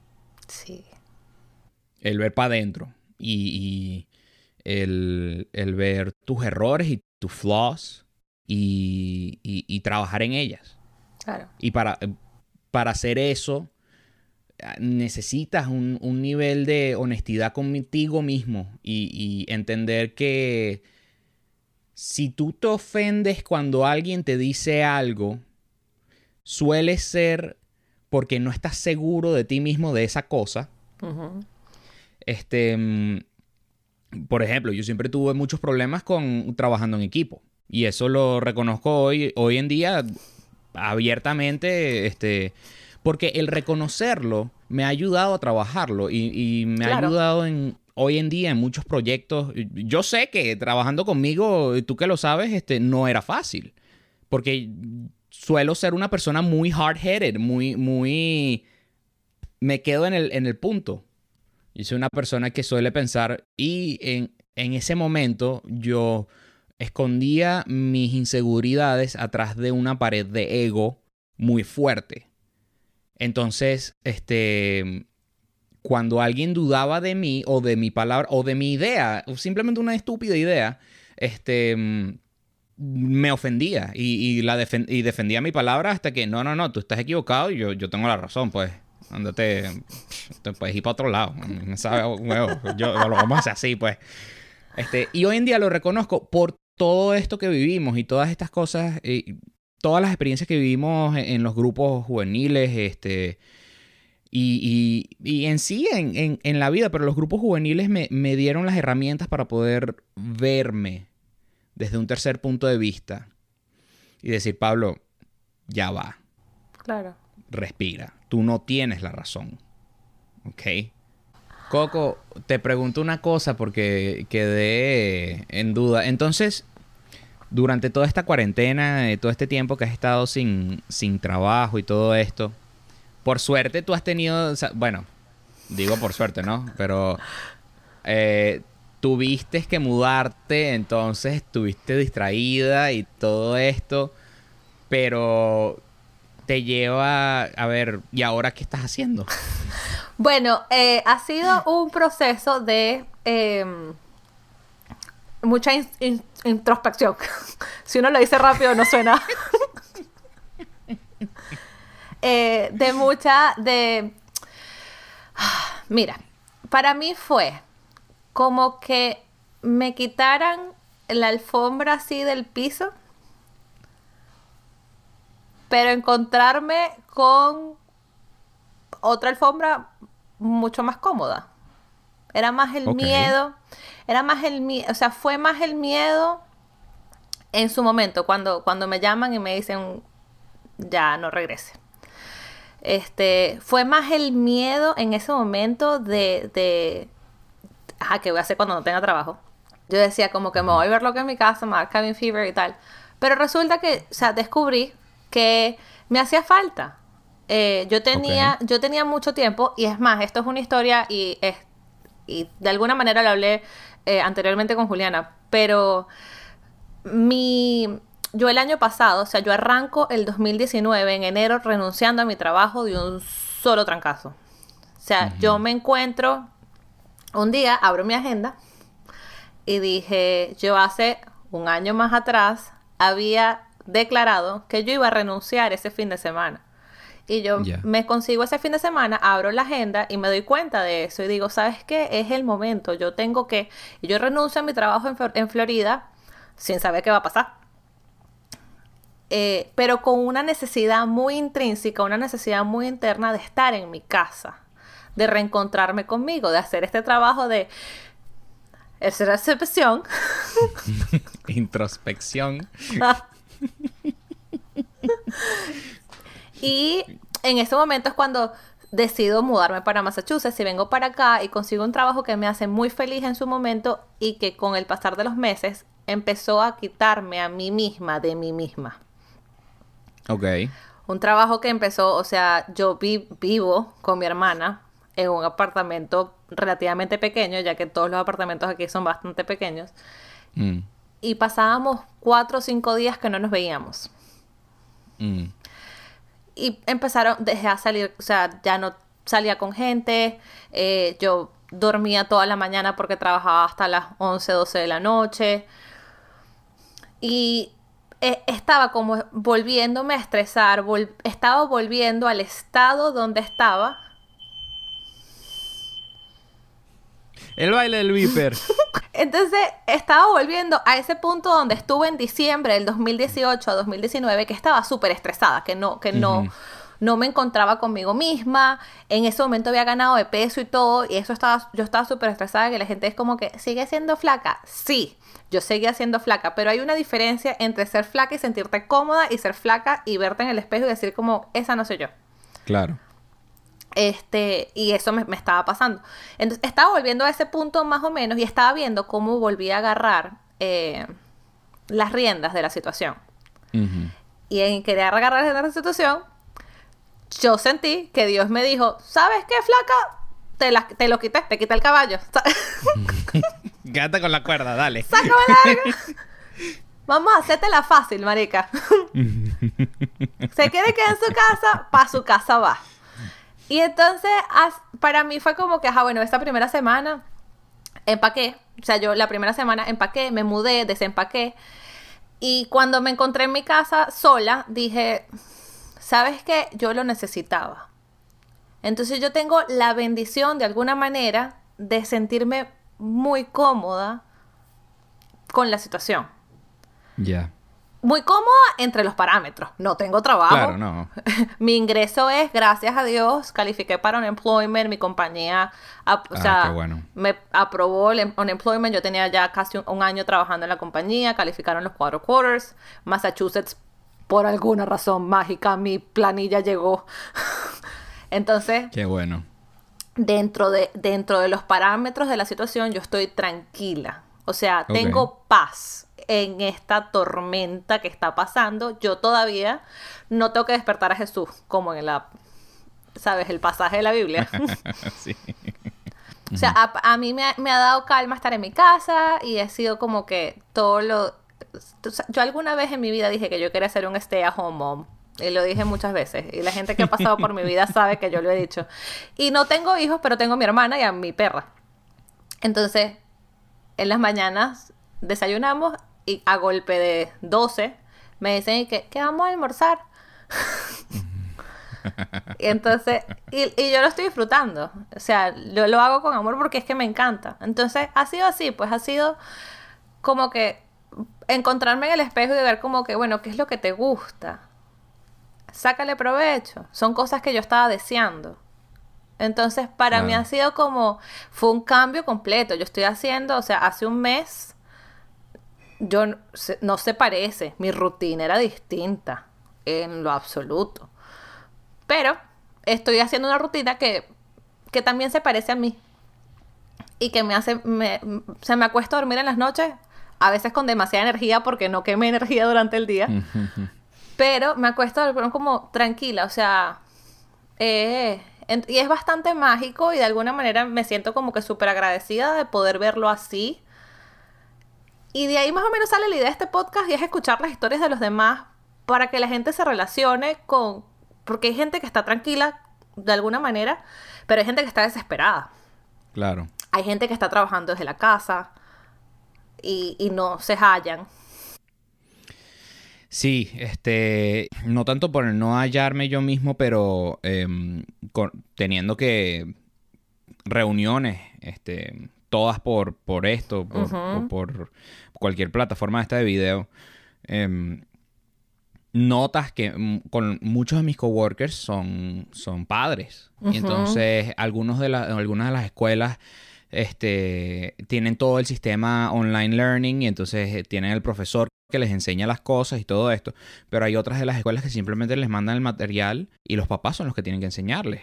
Speaker 1: Sí.
Speaker 2: El ver para adentro y, y el, el, ver tus errores y tus flaws y, y, y trabajar en ellas.
Speaker 1: Claro.
Speaker 2: Y para, para hacer eso necesitas un, un, nivel de honestidad contigo mismo y, y, entender que si tú te ofendes cuando alguien te dice algo, suele ser porque no estás seguro de ti mismo de esa cosa.
Speaker 1: Uh-huh.
Speaker 2: Este, mm, por ejemplo, yo siempre tuve muchos problemas con trabajando en equipo y eso lo reconozco hoy, hoy en día abiertamente, este, porque el reconocerlo me ha ayudado a trabajarlo y, y me claro. ha ayudado en hoy en día en muchos proyectos. Yo sé que trabajando conmigo, tú que lo sabes, este, no era fácil. Porque suelo ser una persona muy hard-headed, muy, muy... Me quedo en el, en el punto. Y soy una persona que suele pensar y en, en ese momento yo escondía mis inseguridades atrás de una pared de ego muy fuerte. Entonces, este, cuando alguien dudaba de mí o de mi palabra o de mi idea, o simplemente una estúpida idea, este, me ofendía y, y la y defendía mi palabra hasta que no, no, no, tú estás equivocado y yo, yo tengo la razón, pues. Ándate, te puedes ir para otro lado. Me sabe huevo. Yo, lo vamos a hacer así, pues. Este, y hoy en día lo reconozco por todo esto que vivimos y todas estas cosas, y todas las experiencias que vivimos en, en los grupos juveniles, este, y, y, y, en sí, en, en, en, la vida, pero los grupos juveniles me, me, dieron las herramientas para poder verme desde un tercer punto de vista y decir, Pablo, ya va.
Speaker 1: Claro.
Speaker 2: Respira. Tú no tienes la razón. ¿Ok? Coco, te pregunto una cosa porque quedé en duda. Entonces, durante toda esta cuarentena, todo este tiempo que has estado sin, sin trabajo y todo esto, por suerte tú has tenido, bueno, digo por suerte, ¿no? Pero eh, tuviste que mudarte, entonces estuviste distraída y todo esto, pero te lleva a ver, ¿y ahora qué estás haciendo?
Speaker 1: Bueno, eh, ha sido un proceso de eh, mucha in in introspección. si uno lo dice rápido no suena. eh, de mucha, de... Mira, para mí fue como que me quitaran la alfombra así del piso, pero encontrarme con otra alfombra mucho más cómoda. Era más el okay. miedo, era más el miedo, o sea, fue más el miedo en su momento, cuando, cuando me llaman y me dicen, ya no regrese. Este, fue más el miedo en ese momento de, de ajá, ¿qué voy a hacer cuando no tenga trabajo? Yo decía como que me voy a ver lo que en mi casa, me va a cabin fever y tal. Pero resulta que, o sea, descubrí que me hacía falta. Eh, yo tenía, okay. yo tenía mucho tiempo, y es más, esto es una historia y, es, y de alguna manera lo hablé eh, anteriormente con Juliana, pero mi, yo el año pasado, o sea, yo arranco el 2019 en enero renunciando a mi trabajo de un solo trancazo. O sea, uh -huh. yo me encuentro un día, abro mi agenda y dije, yo hace un año más atrás había declarado que yo iba a renunciar ese fin de semana. Y yo me consigo ese fin de semana, abro la agenda y me doy cuenta de eso y digo, ¿sabes qué? Es el momento, yo tengo que... Y yo renuncio a mi trabajo en, Florida sin saber qué va a pasar. Eh, pero con una necesidad muy intrínseca, una necesidad muy interna de estar en mi casa, de reencontrarme conmigo, de hacer este trabajo de esa recepción.
Speaker 2: Introspección.
Speaker 1: y en ese momento es cuando decido mudarme para Massachusetts y vengo para acá y consigo un trabajo que me hace muy feliz en su momento y que con el pasar de los meses empezó a quitarme a mí misma de mí misma.
Speaker 2: Ok.
Speaker 1: Un trabajo que empezó, o sea, yo vivo con mi hermana en un apartamento relativamente pequeño, ya que todos los apartamentos aquí son bastante pequeños. Mm. Y pasábamos cuatro o cinco días que no nos veíamos. Mm. Y empezaron, dejé a salir, o sea, ya no salía con gente, eh, yo dormía toda la mañana porque trabajaba hasta las 11, 12 de la noche. Y eh, estaba como volviéndome a estresar, estaba volviendo al estado donde estaba
Speaker 2: El baile del viper.
Speaker 1: Entonces estaba volviendo a ese punto donde estuve en diciembre del 2018 a 2019, que estaba súper estresada, que no, que no, no me encontraba conmigo misma. En ese momento había ganado de peso y todo, y eso estaba, yo estaba súper estresada, que la gente es como que, ¿sigue siendo flaca? Sí, yo seguía siendo flaca, pero hay una diferencia entre ser flaca y sentirte cómoda y ser flaca y verte en el espejo y decir como, esa no soy yo.
Speaker 2: Claro.
Speaker 1: Este, y eso me, estaba pasando. Entonces, estaba volviendo a ese punto más o menos y estaba viendo cómo volví a agarrar eh, las riendas de la situación. Y en querer agarrar las la situación, yo sentí que Dios me dijo, ¿sabes qué, flaca? Te, la, te lo quité, te quité el caballo.
Speaker 2: Quédate con la cuerda, dale.
Speaker 1: Sácame larga. Vamos a hacerte la fácil, marica. Se quiere quedar en su casa, para su casa va. Y entonces, para mí fue como que, ajá, bueno, esta primera semana empaqué. O sea, yo la primera semana empaqué, me mudé, desempaqué. Y cuando me encontré en mi casa sola, dije, ¿sabes qué? Yo lo necesitaba. Entonces yo tengo la bendición de alguna manera de sentirme muy cómoda con la situación.
Speaker 2: Ya
Speaker 1: muy cómoda entre los parámetros. No tengo trabajo.
Speaker 2: Claro, no.
Speaker 1: mi ingreso es, gracias a Dios, califiqué para un employment, mi compañía, o ah, sea, me aprobó el em, unemployment. Yo tenía ya casi un, año trabajando en la compañía, calificaron los cuatro quarters. Massachusetts, por alguna razón mágica, mi planilla llegó. Entonces.
Speaker 2: Qué bueno.
Speaker 1: Dentro de, dentro de los parámetros de la situación, yo estoy tranquila. O sea, tengo paz en esta tormenta que está pasando, yo todavía no tengo que despertar a Jesús, como en la, ¿sabes? El pasaje de la Biblia. sí. O sea, a, mí me ha, dado calma estar en mi casa y he sido como que todo lo... Yo alguna vez en mi vida dije que yo quería ser un stay at home mom. Y lo dije muchas veces. Y la gente que ha pasado por mi vida sabe que yo lo he dicho. Y no tengo hijos, pero tengo a mi hermana y a mi perra. Entonces, en las mañanas desayunamos y a golpe de 12 me dicen que, ¿qué vamos a almorzar? y entonces, y, yo lo estoy disfrutando. O sea, yo lo hago con amor porque es que me encanta. Entonces, ha sido así, pues ha sido como que encontrarme en el espejo y ver como que, bueno, ¿qué es lo que te gusta? Sácale provecho. Son cosas que yo estaba deseando. Entonces, para mí ha sido como, fue un cambio completo. Yo estoy haciendo, o sea, hace un mes yo no se parece, mi rutina era distinta en lo absoluto. Pero estoy haciendo una rutina que, que también se parece a mí. Y que me hace, me, se me acuesta a dormir en las noches, a veces con demasiada energía porque no queme energía durante el día. pero me acuesto a dormir como tranquila, o sea, eh, y es bastante mágico y de alguna manera me siento como que súper agradecida de poder verlo así y de ahí más o menos sale la idea de este podcast y es escuchar las historias de los demás para que la gente se relacione con... Porque hay gente que está tranquila de alguna manera, pero hay gente que está desesperada.
Speaker 2: Claro.
Speaker 1: Hay gente que está trabajando desde la casa y, y no se hallan.
Speaker 2: Sí, este, no tanto por no hallarme yo mismo, pero em, teniendo que reuniones, este, todas por, por esto, por, por, cualquier plataforma esta de video, em, notas que con muchos de mis coworkers son, son padres. Y entonces algunos de algunas de las escuelas este, tienen todo el sistema online learning y entonces eh, tienen el profesor que les enseña las cosas y todo esto, pero hay otras de las escuelas que simplemente les mandan el material y los papás son los que tienen que enseñarles.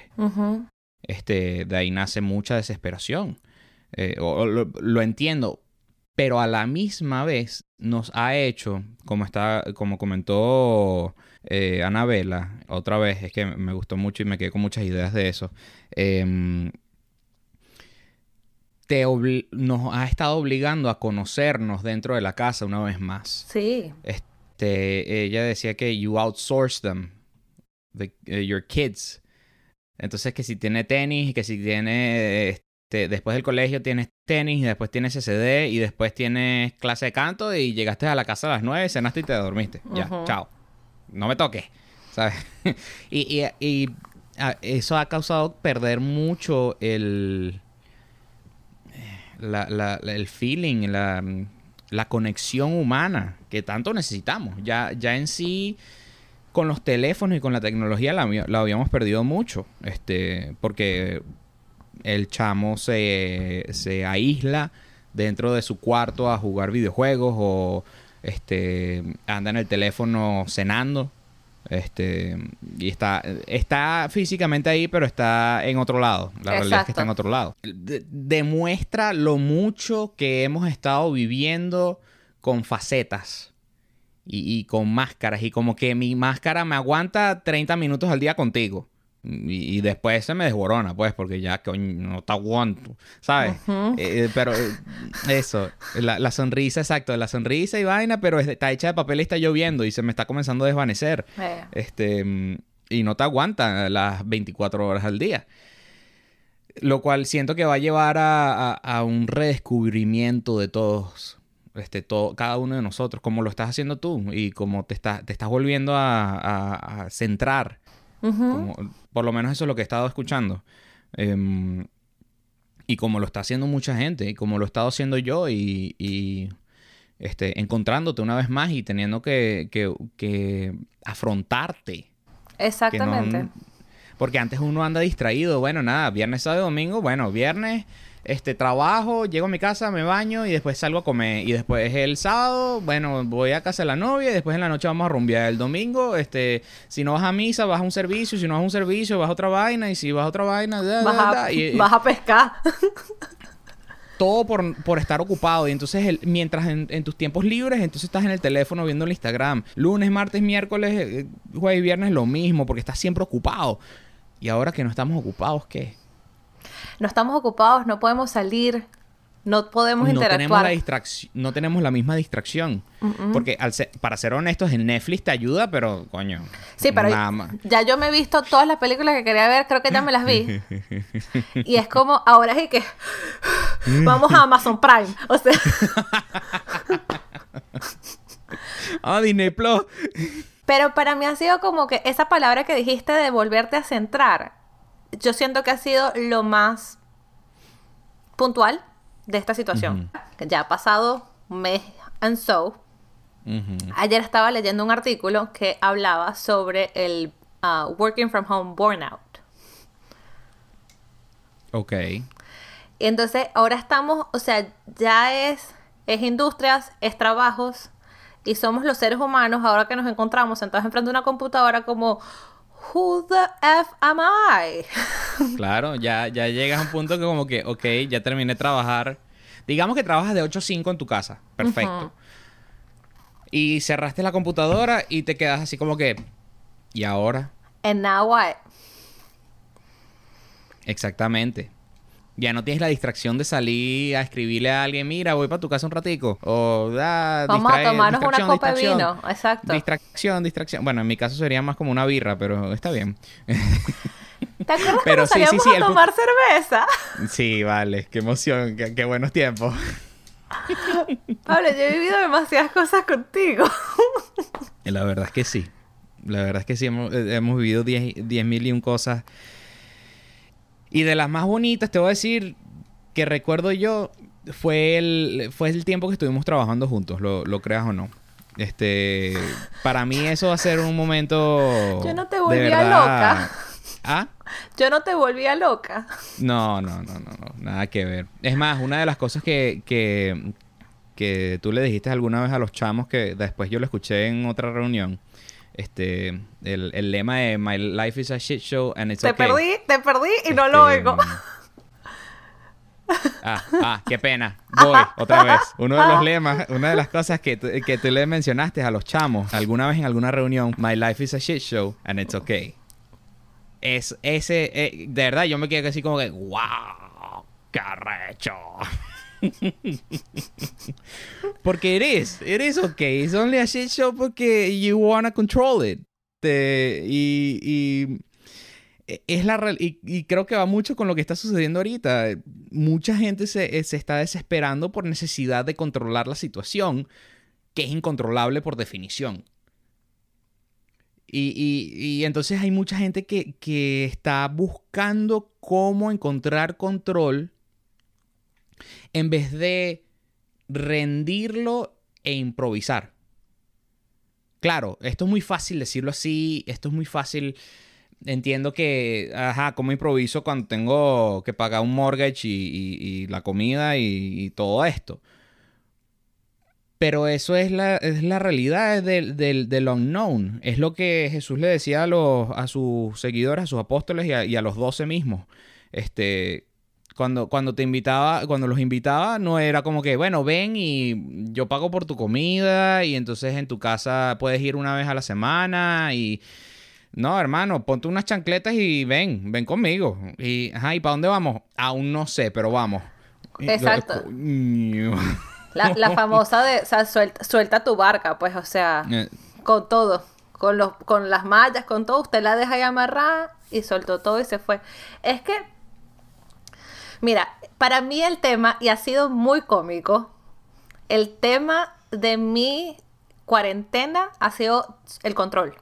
Speaker 2: este, de ahí nace mucha desesperación. Eh, lo, entiendo, pero a la misma vez nos ha hecho, como, está, como comentó eh, Anabela, otra vez, es que me gustó mucho y me quedé con muchas ideas de eso. Em, te nos ha estado obligando a conocernos dentro de la casa una vez más.
Speaker 1: Sí.
Speaker 2: Este, ella decía que you outsource them, eh, your kids. Entonces que si tiene tenis, que si tiene, después del colegio tienes tenis, y después tienes CD y después tienes clase de canto y llegaste a la casa a las nueve, cenaste y te dormiste. Ya, chao. No me toques, ¿sabes? y, y, y ah, eso ha causado perder mucho el la, el feeling, la, la, conexión humana que tanto necesitamos. Ya, ya en sí, con los teléfonos y con la tecnología la, habíamos perdido mucho. Este, porque el chamo se, se aísla dentro de su cuarto a jugar videojuegos o este, anda en el teléfono cenando este, y está, está físicamente ahí, pero está en otro lado. La realidad es que está en otro lado. demuestra lo mucho que hemos estado viviendo con facetas y, y, con máscaras. Y como que mi máscara me aguanta 30 minutos al día contigo. Y, después se me desborona, pues, porque ya que no te aguanto, ¿sabes? Eh, eh, pero eh, eso, la, sonrisa, exacto, la sonrisa y vaina, pero está hecha de papel y está lloviendo y se me está comenzando a desvanecer. Este, y no te aguanta las 24 horas al día. Lo cual siento que va a llevar a, un redescubrimiento de todos, este, todo, cada uno de nosotros, como lo estás haciendo tú y como te, está, te estás volviendo a, centrar por lo menos eso es lo que he estado escuchando. Em, y como lo está haciendo mucha gente, y como lo he estado haciendo yo, y, este, encontrándote una vez más y teniendo que, que, afrontarte.
Speaker 1: Exactamente.
Speaker 2: porque antes uno anda distraído. Bueno, nada, viernes, sábado, domingo. Bueno, viernes este, trabajo, llego a mi casa, me baño y después salgo a comer. Y después el sábado, bueno, voy a casa de la novia y después en la noche vamos a rumbear. El domingo, este, si no vas a misa, vas a un servicio. Si no vas a un servicio, vas a otra vaina. Y si vas a otra vaina,
Speaker 1: vas, a, vas a pescar.
Speaker 2: todo por, estar ocupado. Y entonces, mientras en, tus tiempos libres, entonces estás en el teléfono viendo el Instagram. Lunes, martes, miércoles, eh, jueves y viernes lo mismo, porque estás siempre ocupado. Y ahora que no estamos ocupados, ¿qué?
Speaker 1: No estamos ocupados, no podemos salir, no podemos no
Speaker 2: Tenemos la distracción, no tenemos la misma distracción. Porque para ser honestos, en Netflix te ayuda, pero coño.
Speaker 1: Sí, pero ya yo me he visto todas las películas que quería ver, creo que ya me las vi. y es como, ahora es que vamos a Amazon Prime. O sea.
Speaker 2: ah, Disney Plus.
Speaker 1: Pero para mí ha sido como que esa palabra que dijiste de volverte a centrar yo siento que ha sido lo más puntual de esta situación. Ya ha pasado un mes and so. Ayer estaba leyendo un artículo que hablaba sobre el uh, working from home burnout.
Speaker 2: Ok.
Speaker 1: Y entonces ahora estamos, o sea, ya es, es industrias, es trabajos, y somos los seres humanos ahora que nos encontramos sentados enfrente de una computadora como who the F am I?
Speaker 2: claro, ya, ya llegas a un punto que como que, ok, ya terminé de trabajar. Digamos que trabajas de 8 a 5 en tu casa. Perfecto. Y cerraste la computadora y te quedas así como que, ¿y ahora?
Speaker 1: And now what?
Speaker 2: Exactamente ya no tienes la distracción de salir a escribirle a alguien, mira, voy para tu casa un ratico. O da.
Speaker 1: Vamos a tomarnos una copa de vino. Exacto.
Speaker 2: Distracción, distracción. Bueno, en mi caso sería más como una birra, pero está bien.
Speaker 1: ¿Te acuerdas pero cuando sí, a tomar cerveza?
Speaker 2: Sí, vale. Qué emoción. Qué, buenos tiempos.
Speaker 1: Pablo, yo he vivido demasiadas cosas contigo.
Speaker 2: La verdad es que sí. La verdad es que sí, hemos, eh, hemos vivido 10 mil y un cosas. Y de las más bonitas, te voy a decir que recuerdo yo, fue el, fue el tiempo que estuvimos trabajando juntos, lo, lo creas o no. Este, para mí eso va a ser un momento.
Speaker 1: Yo no te volvía loca.
Speaker 2: ¿Ah?
Speaker 1: Yo no te volvía loca.
Speaker 2: No, no, no, no, no, nada que ver. Es más, una de las cosas que, que, que tú le dijiste alguna vez a los chamos que después yo lo escuché en otra reunión. Este, el, el lema de My life is a shit show and it's
Speaker 1: te perdí, te perdí y no lo este, oigo.
Speaker 2: Ah, ah, qué pena. Voy otra vez. Uno de los lemas, una de las cosas que, que tú le mencionaste a los chamos alguna vez en alguna reunión, My life is a shit show and it's okay. Es ese, eh, de verdad, yo me quedé así como que, wow, qué arrecho. porque eres, eres ok. Es only a shit show porque you wanna control it. y, y es la y, creo que va mucho con lo que está sucediendo ahorita. Mucha gente se, se, está desesperando por necesidad de controlar la situación, que es incontrolable por definición. Y, y entonces hay mucha gente que, que, está buscando cómo encontrar control en vez de rendirlo e improvisar. Claro, esto es muy fácil decirlo así, esto es muy fácil entiendo que, ajá, como improviso cuando tengo que pagar un mortgage y, la comida y, todo esto. Pero eso es la, es la realidad del, del, unknown. Es lo que Jesús le decía a, los, a sus seguidores, a sus apóstoles y a, a los doce mismos. Este, cuando, cuando te invitaba, cuando los invitaba, no era como que, bueno, ven y yo pago por tu comida y entonces en tu casa puedes ir una vez a la semana y no, hermano, ponte unas chancletas y ven, ven conmigo. Y, ajá, ¿y para dónde vamos? Aún no sé, pero vamos.
Speaker 1: Exacto. La, famosa de, o sea, suelta, tu barca, pues, o sea, eh. con todo, con, los, con las mallas, con todo, usted la deja ahí amarrada y soltó todo y se fue. Es que, mira, para mí el tema, y ha sido muy cómico, el tema de mi cuarentena ha sido el control.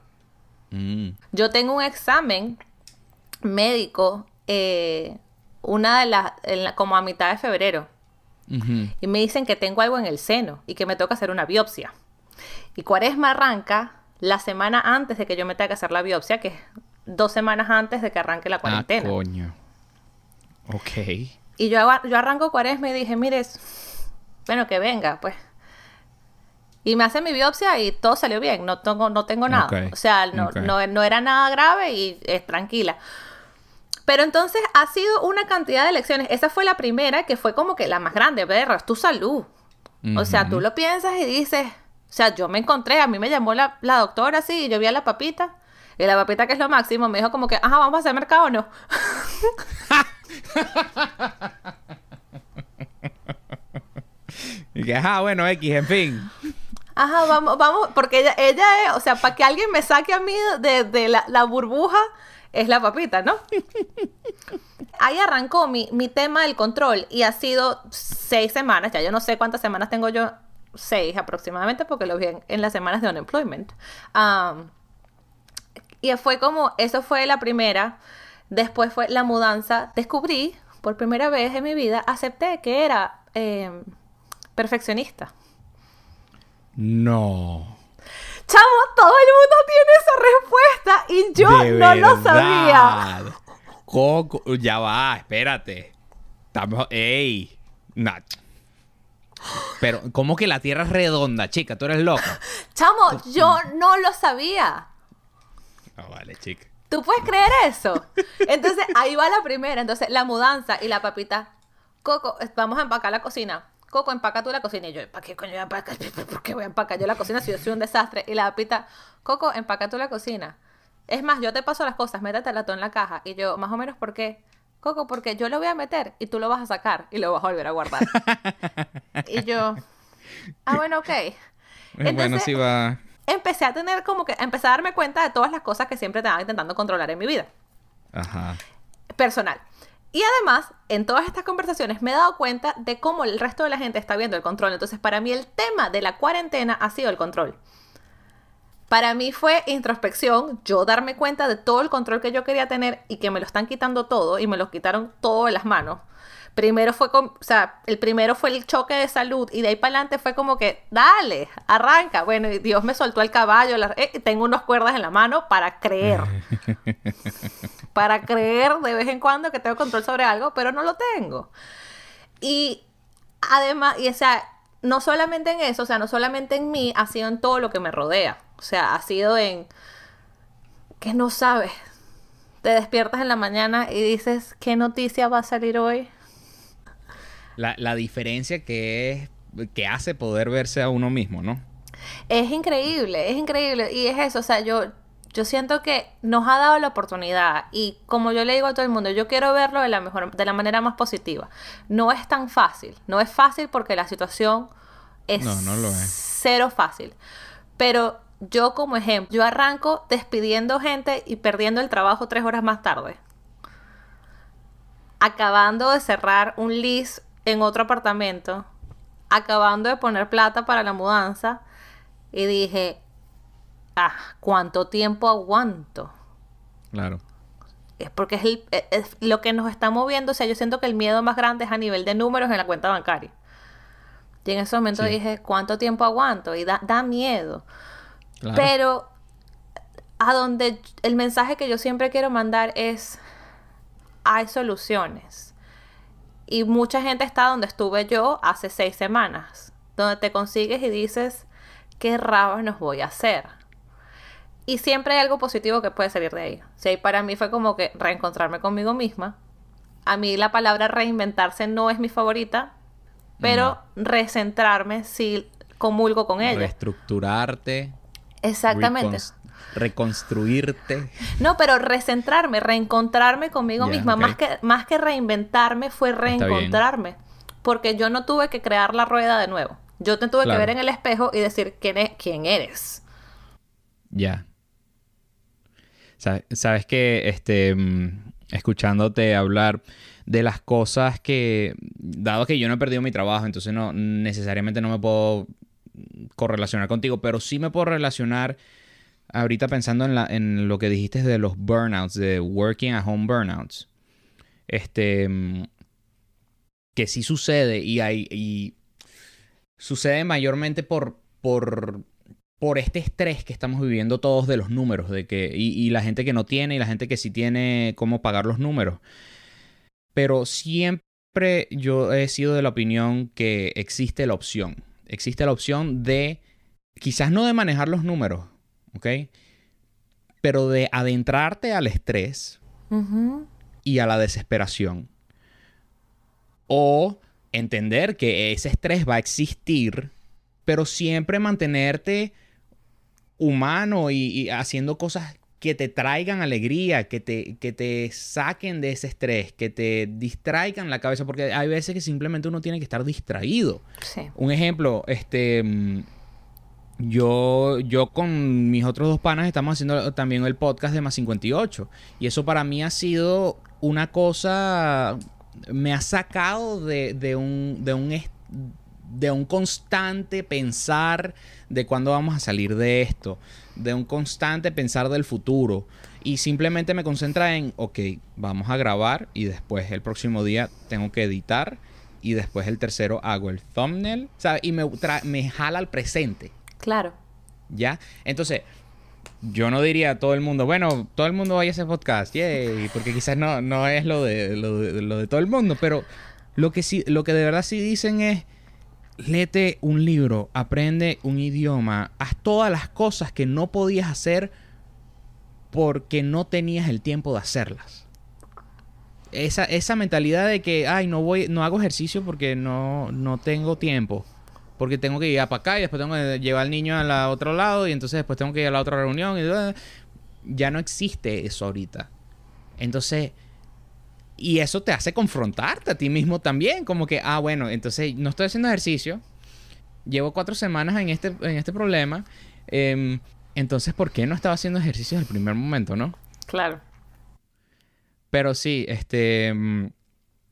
Speaker 1: Mm. Yo tengo un examen médico, eh, una de las, como a mitad de febrero. Y me dicen que tengo algo en el seno y que me toca hacer una biopsia. Y cuaresma arranca la semana antes de que yo me tenga que hacer la biopsia, que es dos semanas antes de que arranque la ah, cuarentena.
Speaker 2: Ah, coño. Ok.
Speaker 1: Y yo, yo arranco cuaresma y dije, mires, bueno, que venga, pues. Y me hacen mi biopsia y todo salió bien, no tengo, no tengo nada. O sea, no, no, era nada grave y es tranquila. Pero entonces ha sido una cantidad de lecciones. Esa fue la primera que fue como que la más grande, ver, es tu salud. O sea, tú lo piensas y dices, o sea, yo me encontré, a mí me llamó la, la doctora así, y yo vi a la papita, y la papita que es lo máximo, me dijo como que, ajá, vamos a hacer mercado o no.
Speaker 2: y que, ajá, bueno, X, en fin.
Speaker 1: Ajá, vamos, vamos, porque ella, ella es, o sea, para que alguien me saque a mí de, la, burbuja, es la papita, ¿no? Ahí arrancó mi, tema del control y ha sido seis semanas, ya yo no sé cuántas semanas tengo yo, seis aproximadamente, porque lo vi en, las semanas de unemployment. Y fue como, eso fue la primera, después fue la mudanza, descubrí por primera vez en mi vida, acepté que era em, perfeccionista.
Speaker 2: No.
Speaker 1: Chamo, todo el mundo tiene esa respuesta y yo no lo sabía.
Speaker 2: Coco, ya va, espérate. Estamos, ey, nah. Pero, ¿cómo que la Tierra es redonda, chica? Tú eres loca.
Speaker 1: Chamo, yo no lo sabía.
Speaker 2: No vale, chica.
Speaker 1: ¿Tú puedes creer eso? Entonces, ahí va la primera. Entonces, la mudanza y la papita. Coco, vamos a empacar la cocina. Coco, empaca tú la cocina. Y yo, ¿para qué coño voy a empacar? ¿Por qué voy a empacar yo la cocina si yo soy un desastre? Y la pita, Coco, empaca tú la cocina. Es más, yo te paso las cosas, métetela tú en la caja. Y yo, más o menos, ¿por qué? Coco, porque yo lo voy a meter y tú lo vas a sacar y lo vas a volver a guardar. y yo, ah, bueno, ok.
Speaker 2: Entonces, bueno, sí va.
Speaker 1: Empecé a tener como que, empecé a darme cuenta de todas las cosas que siempre estaba intentando controlar en mi vida.
Speaker 2: Ajá.
Speaker 1: Personal. Y además, en todas estas conversaciones me he dado cuenta de cómo el resto de la gente está viendo el control. Entonces, para mí el tema de la cuarentena ha sido el control. para mí fue introspección, yo darme cuenta de todo el control que yo quería tener y que me lo están quitando todo y me lo quitaron todo de las manos. Primero fue con, o sea, el primero fue el choque de salud y de ahí para adelante fue como que, dale, arranca. Bueno, y Dios me soltó el caballo, eh, tengo unas cuerdas en la mano para creer. para creer de vez en cuando que tengo control sobre algo, pero no lo tengo. Y además, y o sea, no solamente en eso, o sea, no solamente en mí, ha sido en todo lo que me rodea. O sea, ha sido en que no sabes. Te despiertas en la mañana y dices, ¿qué noticia va a salir hoy?
Speaker 2: La, la diferencia que es que hace poder verse a uno mismo, ¿no?
Speaker 1: Es increíble, es increíble. Y es eso, o sea, yo, yo siento que nos ha dado la oportunidad y como yo le digo a todo el mundo, yo quiero verlo de la mejor, de la manera más positiva. No es tan fácil, no es fácil porque la situación es, no, no lo es. cero fácil. Pero yo como ejemplo, yo arranco despidiendo gente y perdiendo el trabajo tres horas más tarde. Acabando de cerrar un lease en otro apartamento. Acabando de poner plata para la mudanza. Y dije, ah, ¿cuánto tiempo aguanto?
Speaker 2: Claro.
Speaker 1: Es porque es, es, lo que nos está moviendo. O sea, yo siento que el miedo más grande es a nivel de números en la cuenta bancaria. Y en ese momento dije, ¿cuánto tiempo aguanto? Y da, da miedo. Pero a donde el mensaje que yo siempre quiero mandar es, hay soluciones. Y mucha gente está donde estuve yo hace seis semanas, donde te consigues y dices, ¿qué rabos nos voy a hacer? Y siempre hay algo positivo que puede salir de ahí. O para mí fue como que reencontrarme conmigo misma. A mí la palabra reinventarse no es mi favorita, pero recentrarme sí comulgo con ella.
Speaker 2: Reestructurarte.
Speaker 1: Exactamente.
Speaker 2: Reconstruirte.
Speaker 1: No, pero recentrarme, reencontrarme conmigo misma. Más, que, más que reinventarme fue reencontrarme. Porque yo no tuve que crear la rueda de nuevo. Yo te tuve que ver en el espejo y decir quién, es, quién eres.
Speaker 2: Ya. Sabes que, este, mm, escuchándote hablar de las cosas que, dado que yo no he perdido mi trabajo, entonces no necesariamente no me puedo correlacionar contigo, pero sí me puedo relacionar ahorita pensando en, la, en lo que dijiste de los burnouts, de working at home burnouts. Este, que sí sucede y hay, sucede mayormente por, por, por este estrés que estamos viviendo todos de los números, de que, y la gente que no tiene y la gente que sí tiene cómo pagar los números. Pero siempre yo he sido de la opinión que existe la opción existe la opción de, quizás no de manejar los números, ¿ok? Pero de adentrarte al estrés y a la desesperación. O entender que ese estrés va a existir, pero siempre mantenerte humano y, haciendo cosas que te traigan alegría, que te, que te saquen de ese estrés, que te distraigan la cabeza, porque hay veces que simplemente uno tiene que estar distraído. Un ejemplo, este, mm, yo, yo con mis otros dos panas estamos haciendo también el podcast de Más 58, y eso para mí ha sido una cosa, me ha sacado de, de un, de un de un constante pensar de cuándo vamos a salir de esto, de un constante pensar del futuro y simplemente me concentra en, ok, vamos a grabar y después el próximo día tengo que editar y después el tercero hago el thumbnail, ¿sabes? Y me, me jala al presente.
Speaker 1: Claro.
Speaker 2: ¿Ya? Entonces, yo no diría a todo el mundo, bueno, todo el mundo vaya a ese podcast, yay, porque quizás no, no es lo de, lo de, todo el mundo, pero lo que, sí, lo que de verdad sí dicen es léete un libro, aprende un idioma, haz todas las cosas que no podías hacer porque no tenías el tiempo de hacerlas. Esa, esa mentalidad de que, ay, no voy, no hago ejercicio porque no, no tengo tiempo. Porque tengo que ir para acá y después tengo que llevar al niño al otro lado y entonces después tengo que ir a la otra reunión. Y, ya no existe eso ahorita. Entonces, y eso te hace confrontarte a ti mismo también, como que, ah, bueno, entonces no estoy haciendo ejercicio, llevo cuatro semanas en este, en este problema, em, entonces, ¿por qué no estaba haciendo ejercicio desde el primer momento, no?
Speaker 1: Claro.
Speaker 2: Pero sí, este, mm,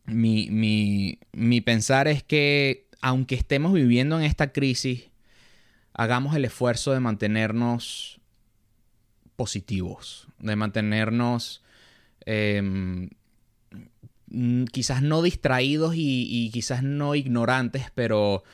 Speaker 2: mi, mi, mi pensar es que aunque estemos viviendo en esta crisis, hagamos el esfuerzo de mantenernos positivos, de mantenernos em, quizás no distraídos y, quizás no ignorantes, pero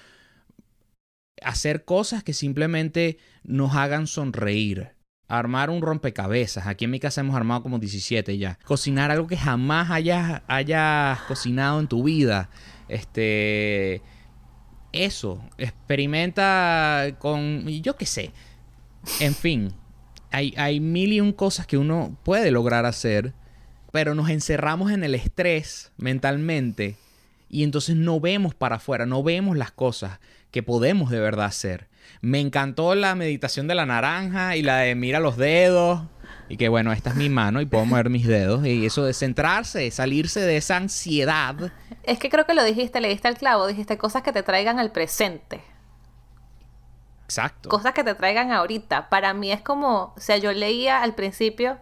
Speaker 2: hacer cosas que simplemente nos hagan sonreír. Armar un rompecabezas. Aquí en mi casa hemos armado como 17 ya. Cocinar algo que jamás hayas, hayas cocinado en tu vida. Este. Eso. Experimenta con. Yo qué sé. En fin. Hay, hay mil y un cosas que uno puede lograr hacer. Pero nos encerramos en el estrés mentalmente. Y entonces no vemos para afuera. No vemos las cosas que podemos de verdad hacer. Me encantó la meditación de la naranja y la de mira los dedos. Y que bueno, esta es mi mano y puedo mover mis dedos. Y eso de centrarse, salirse de esa ansiedad.
Speaker 1: Es que creo que lo dijiste, le diste al clavo, dijiste cosas que te traigan al presente.
Speaker 2: Exacto.
Speaker 1: Cosas que te traigan ahorita. Para mí es como, o sea, yo leía al principio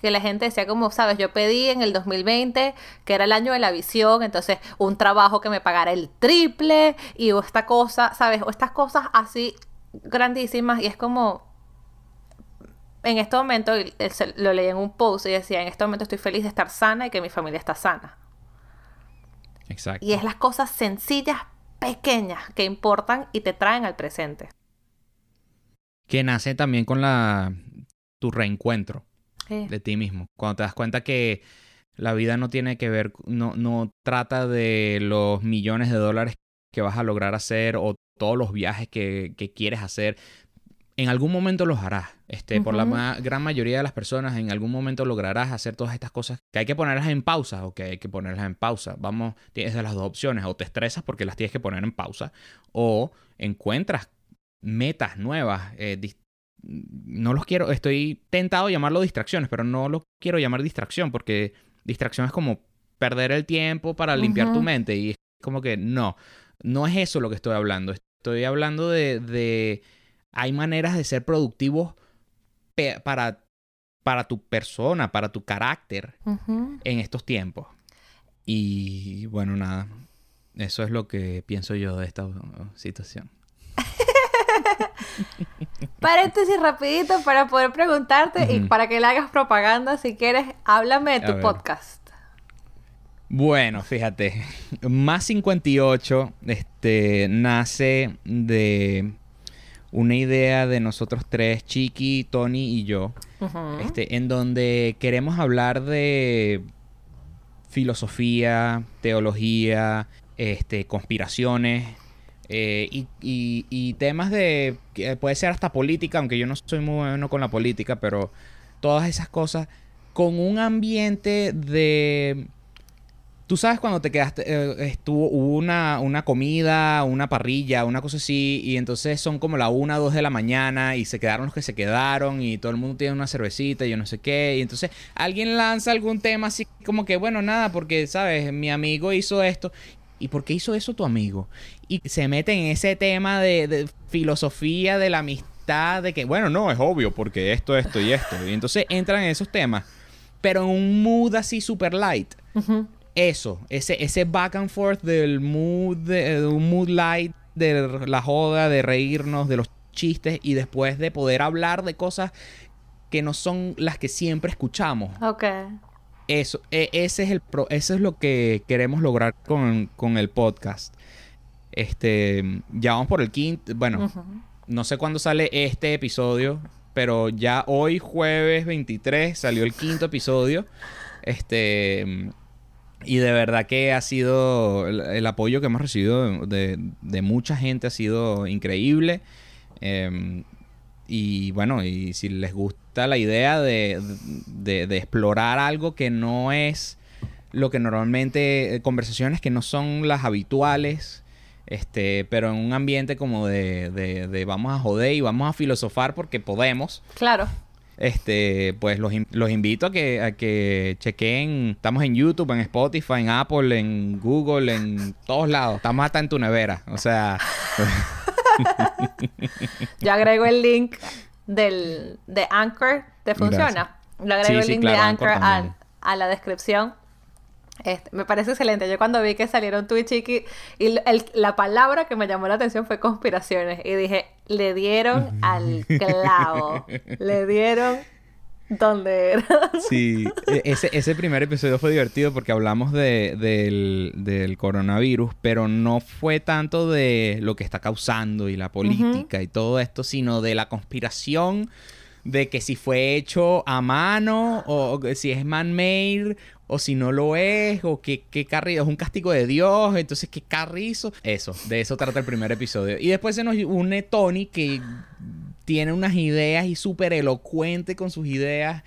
Speaker 1: que la gente decía como, sabes, yo pedí en el 2020, que era el año de la visión, entonces un trabajo que me pagara el triple y o esta cosa, sabes, o estas cosas así grandísimas y es como, en este momento, lo leí en un post y decía, en este momento estoy feliz de estar sana y que mi familia está sana.
Speaker 2: Exacto.
Speaker 1: Y es las cosas sencillas, pequeñas, que importan y te traen al presente.
Speaker 2: Que nace también con la tu reencuentro de ti mismo. Cuando te das cuenta que la vida no tiene que ver, no, no trata de los millones de dólares que vas a lograr hacer o todos los viajes que, quieres hacer. En algún momento los harás. Este, Por la gran mayoría de las personas, en algún momento lograrás hacer todas estas cosas que hay que ponerlas en pausa o que hay que ponerlas en pausa. Vamos, tienes las dos opciones. O te estresas porque las tienes que poner en pausa. O encuentras metas nuevas, eh, no los quiero, estoy tentado a llamarlo distracciones, pero no lo quiero llamar distracción porque distracción es como perder el tiempo para limpiar tu mente y es como que no, no es eso lo que estoy hablando. Estoy hablando de, de hay maneras de ser productivos para, para tu persona, para tu carácter en estos tiempos. Y bueno, nada, eso es lo que pienso yo de esta situación.
Speaker 1: Paréntesis rapidito para poder preguntarte y para que le hagas propaganda si quieres, háblame de tu podcast.
Speaker 2: Bueno, fíjate, Más 58 este, nace de una idea de nosotros tres, Chiqui, Tony y yo, este, en donde queremos hablar de filosofía, teología, este, conspiraciones, eh, y, temas de, puede ser hasta política, aunque yo no soy muy bueno con la política, pero todas esas cosas con un ambiente de... Tú sabes cuando te quedaste, eh, estuvo, una, una comida, una parrilla, una cosa así, y entonces son como la una, dos de la mañana, y se quedaron los que se quedaron, y todo el mundo tiene una cervecita, y yo no sé qué, y entonces alguien lanza algún tema así como que, bueno, nada, porque, ¿sabes? Mi amigo hizo esto, ¿Y por qué hizo eso tu amigo? Y se mete en ese tema de, filosofía de la amistad, de que, bueno, no, es obvio, porque esto, esto y esto. Y entonces entran en esos temas, pero en un mood así super light. Eso, ese, ese back and forth del mood, de, un mood light, de la joda, de reírnos, de los chistes y después de poder hablar de cosas que no son las que siempre escuchamos.
Speaker 1: Ok.
Speaker 2: Eso, e, ese es el pro, eso es lo que queremos lograr con, el podcast. Este, ya vamos por el quinto, bueno, no sé cuándo sale este episodio, pero ya hoy jueves 23 salió el quinto episodio. Este, y de verdad que ha sido, el, apoyo que hemos recibido de, mucha gente ha sido increíble. Em, y bueno, y si les gusta la idea de, explorar algo que no es lo que normalmente, eh, conversaciones que no son las habituales, este, pero en un ambiente como de, de, vamos a joder y vamos a filosofar porque podemos.
Speaker 1: Claro.
Speaker 2: Este, pues los, los invito a que, a que chequen. Estamos en YouTube, en Spotify, en Apple, en Google, en todos lados. Estamos hasta en tu nevera. O sea.
Speaker 1: Yo agrego el link del, de Anchor. ¿Te funciona? Lo agrego el link de Anchor, a, la descripción. Este, me parece excelente. Yo cuando vi que salieron Twitch y, y la palabra que me llamó la atención fue conspiraciones. Y dije, le dieron al clavo. le dieron ¿Dónde era?
Speaker 2: Sí, e, ese, ese primer episodio fue divertido porque hablamos de, del, del coronavirus, pero no fue tanto de lo que está causando y la política y todo esto, sino de la conspiración de que si fue hecho a mano o, si es man-made o si no lo es o que, que carrizo es un castigo de Dios, entonces qué carrizo. Eso, de eso trata el primer episodio. Y después se nos une Tony que tiene unas ideas y súper elocuente con sus ideas.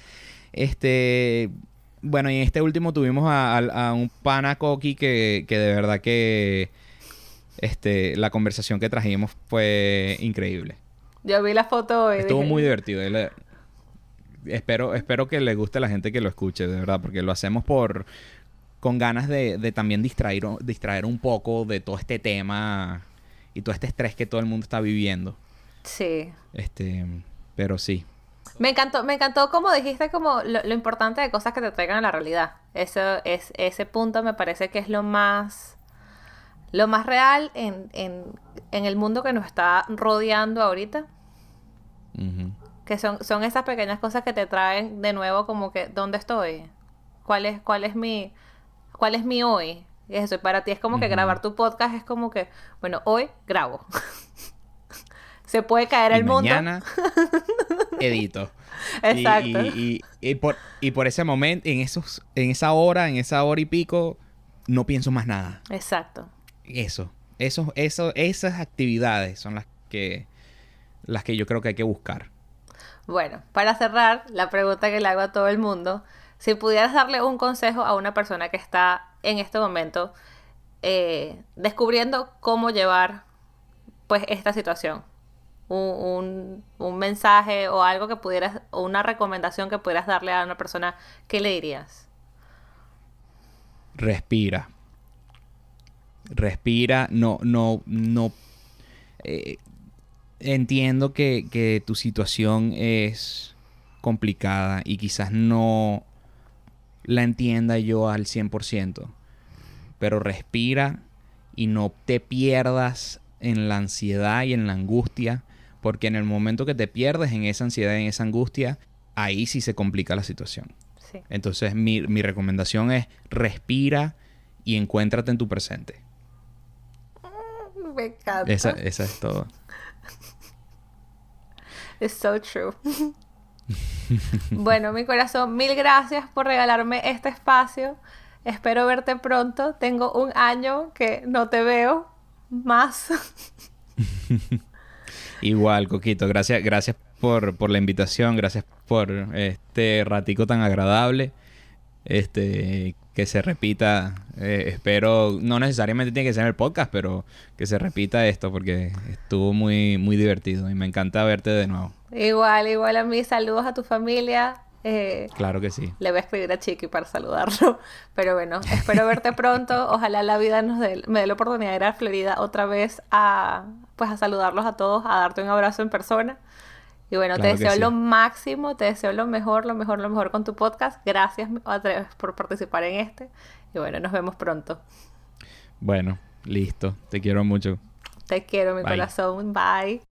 Speaker 2: Este, bueno, y en este último tuvimos a, un pana Coqui que, que, de verdad que este, la conversación que trajimos fue increíble.
Speaker 1: Yo vi la foto
Speaker 2: y Estuvo muy divertido. espero, espero que le guste a la gente que lo escuche, de verdad, porque lo hacemos por con ganas de, de también distraer, distraer un poco de todo este tema y todo este estrés que todo el mundo está viviendo.
Speaker 1: Sí.
Speaker 2: Este, pero sí.
Speaker 1: Me encantó, me encantó como dijiste como lo, importante de cosas que te traigan a la realidad. Eso es, ese punto me parece que es lo más, lo más real en, en, en el mundo que nos está rodeando ahorita. Que son, son esas pequeñas cosas que te traen de nuevo como que, ¿dónde estoy? ¿Cuál es, cuál es mi, cuál es mi hoy? eso, y para ti es como que grabar tu podcast es como que, bueno, hoy grabo. se puede caer el mundo.
Speaker 2: Mañana edito. Exacto. Y, por, y por ese momento, en, esos, en esa hora, en esa hora y pico, no pienso más nada.
Speaker 1: Exacto.
Speaker 2: Eso. Eso, eso, esas actividades son las que, las que yo creo que hay que buscar.
Speaker 1: Bueno, para cerrar, la pregunta que le hago a todo el mundo, si pudieras darle un consejo a una persona que está en este momento eh, descubriendo cómo llevar pues esta situación, un, mensaje o algo que pudieras, o una recomendación que pudieras darle a una persona, ¿qué le dirías?
Speaker 2: Respira. Respira, no, no, no. Eh, entiendo que, que tu situación es complicada y quizás no la entienda yo al 100%. Pero respira y no te pierdas en la ansiedad y en la angustia porque en el momento que te pierdes en esa ansiedad, en esa angustia, ahí sí se complica la situación. Entonces mi, recomendación es respira y encuéntrate en tu presente.
Speaker 1: Me encanta.
Speaker 2: Esa, esa es todo.
Speaker 1: Es so true. bueno, mi corazón, mil gracias por regalarme este espacio. Espero verte pronto. Tengo un año que no te veo más.
Speaker 2: Igual, Coquito, gracias, gracias por, la invitación, gracias por este ratico tan agradable. Este, que se repita, eh, espero, no necesariamente tiene que ser en el podcast, pero que se repita esto porque estuvo muy, muy divertido y me encanta verte de nuevo.
Speaker 1: Igual, igual a mí, saludos a tu familia.
Speaker 2: Eh, claro que sí.
Speaker 1: Le voy a escribir a Chiqui para saludarlo. Pero bueno, espero verte pronto. Ojalá la vida nos dé, me dé la oportunidad de ir a Florida otra vez a, pues a saludarlos a todos, a darte un abrazo en persona. Y bueno, te deseo lo máximo, te deseo lo mejor, lo mejor, lo mejor con tu podcast. Gracias por participar en este. Y bueno, nos vemos pronto.
Speaker 2: Bueno, listo. Te quiero mucho.
Speaker 1: Te quiero, mi corazón. Bye.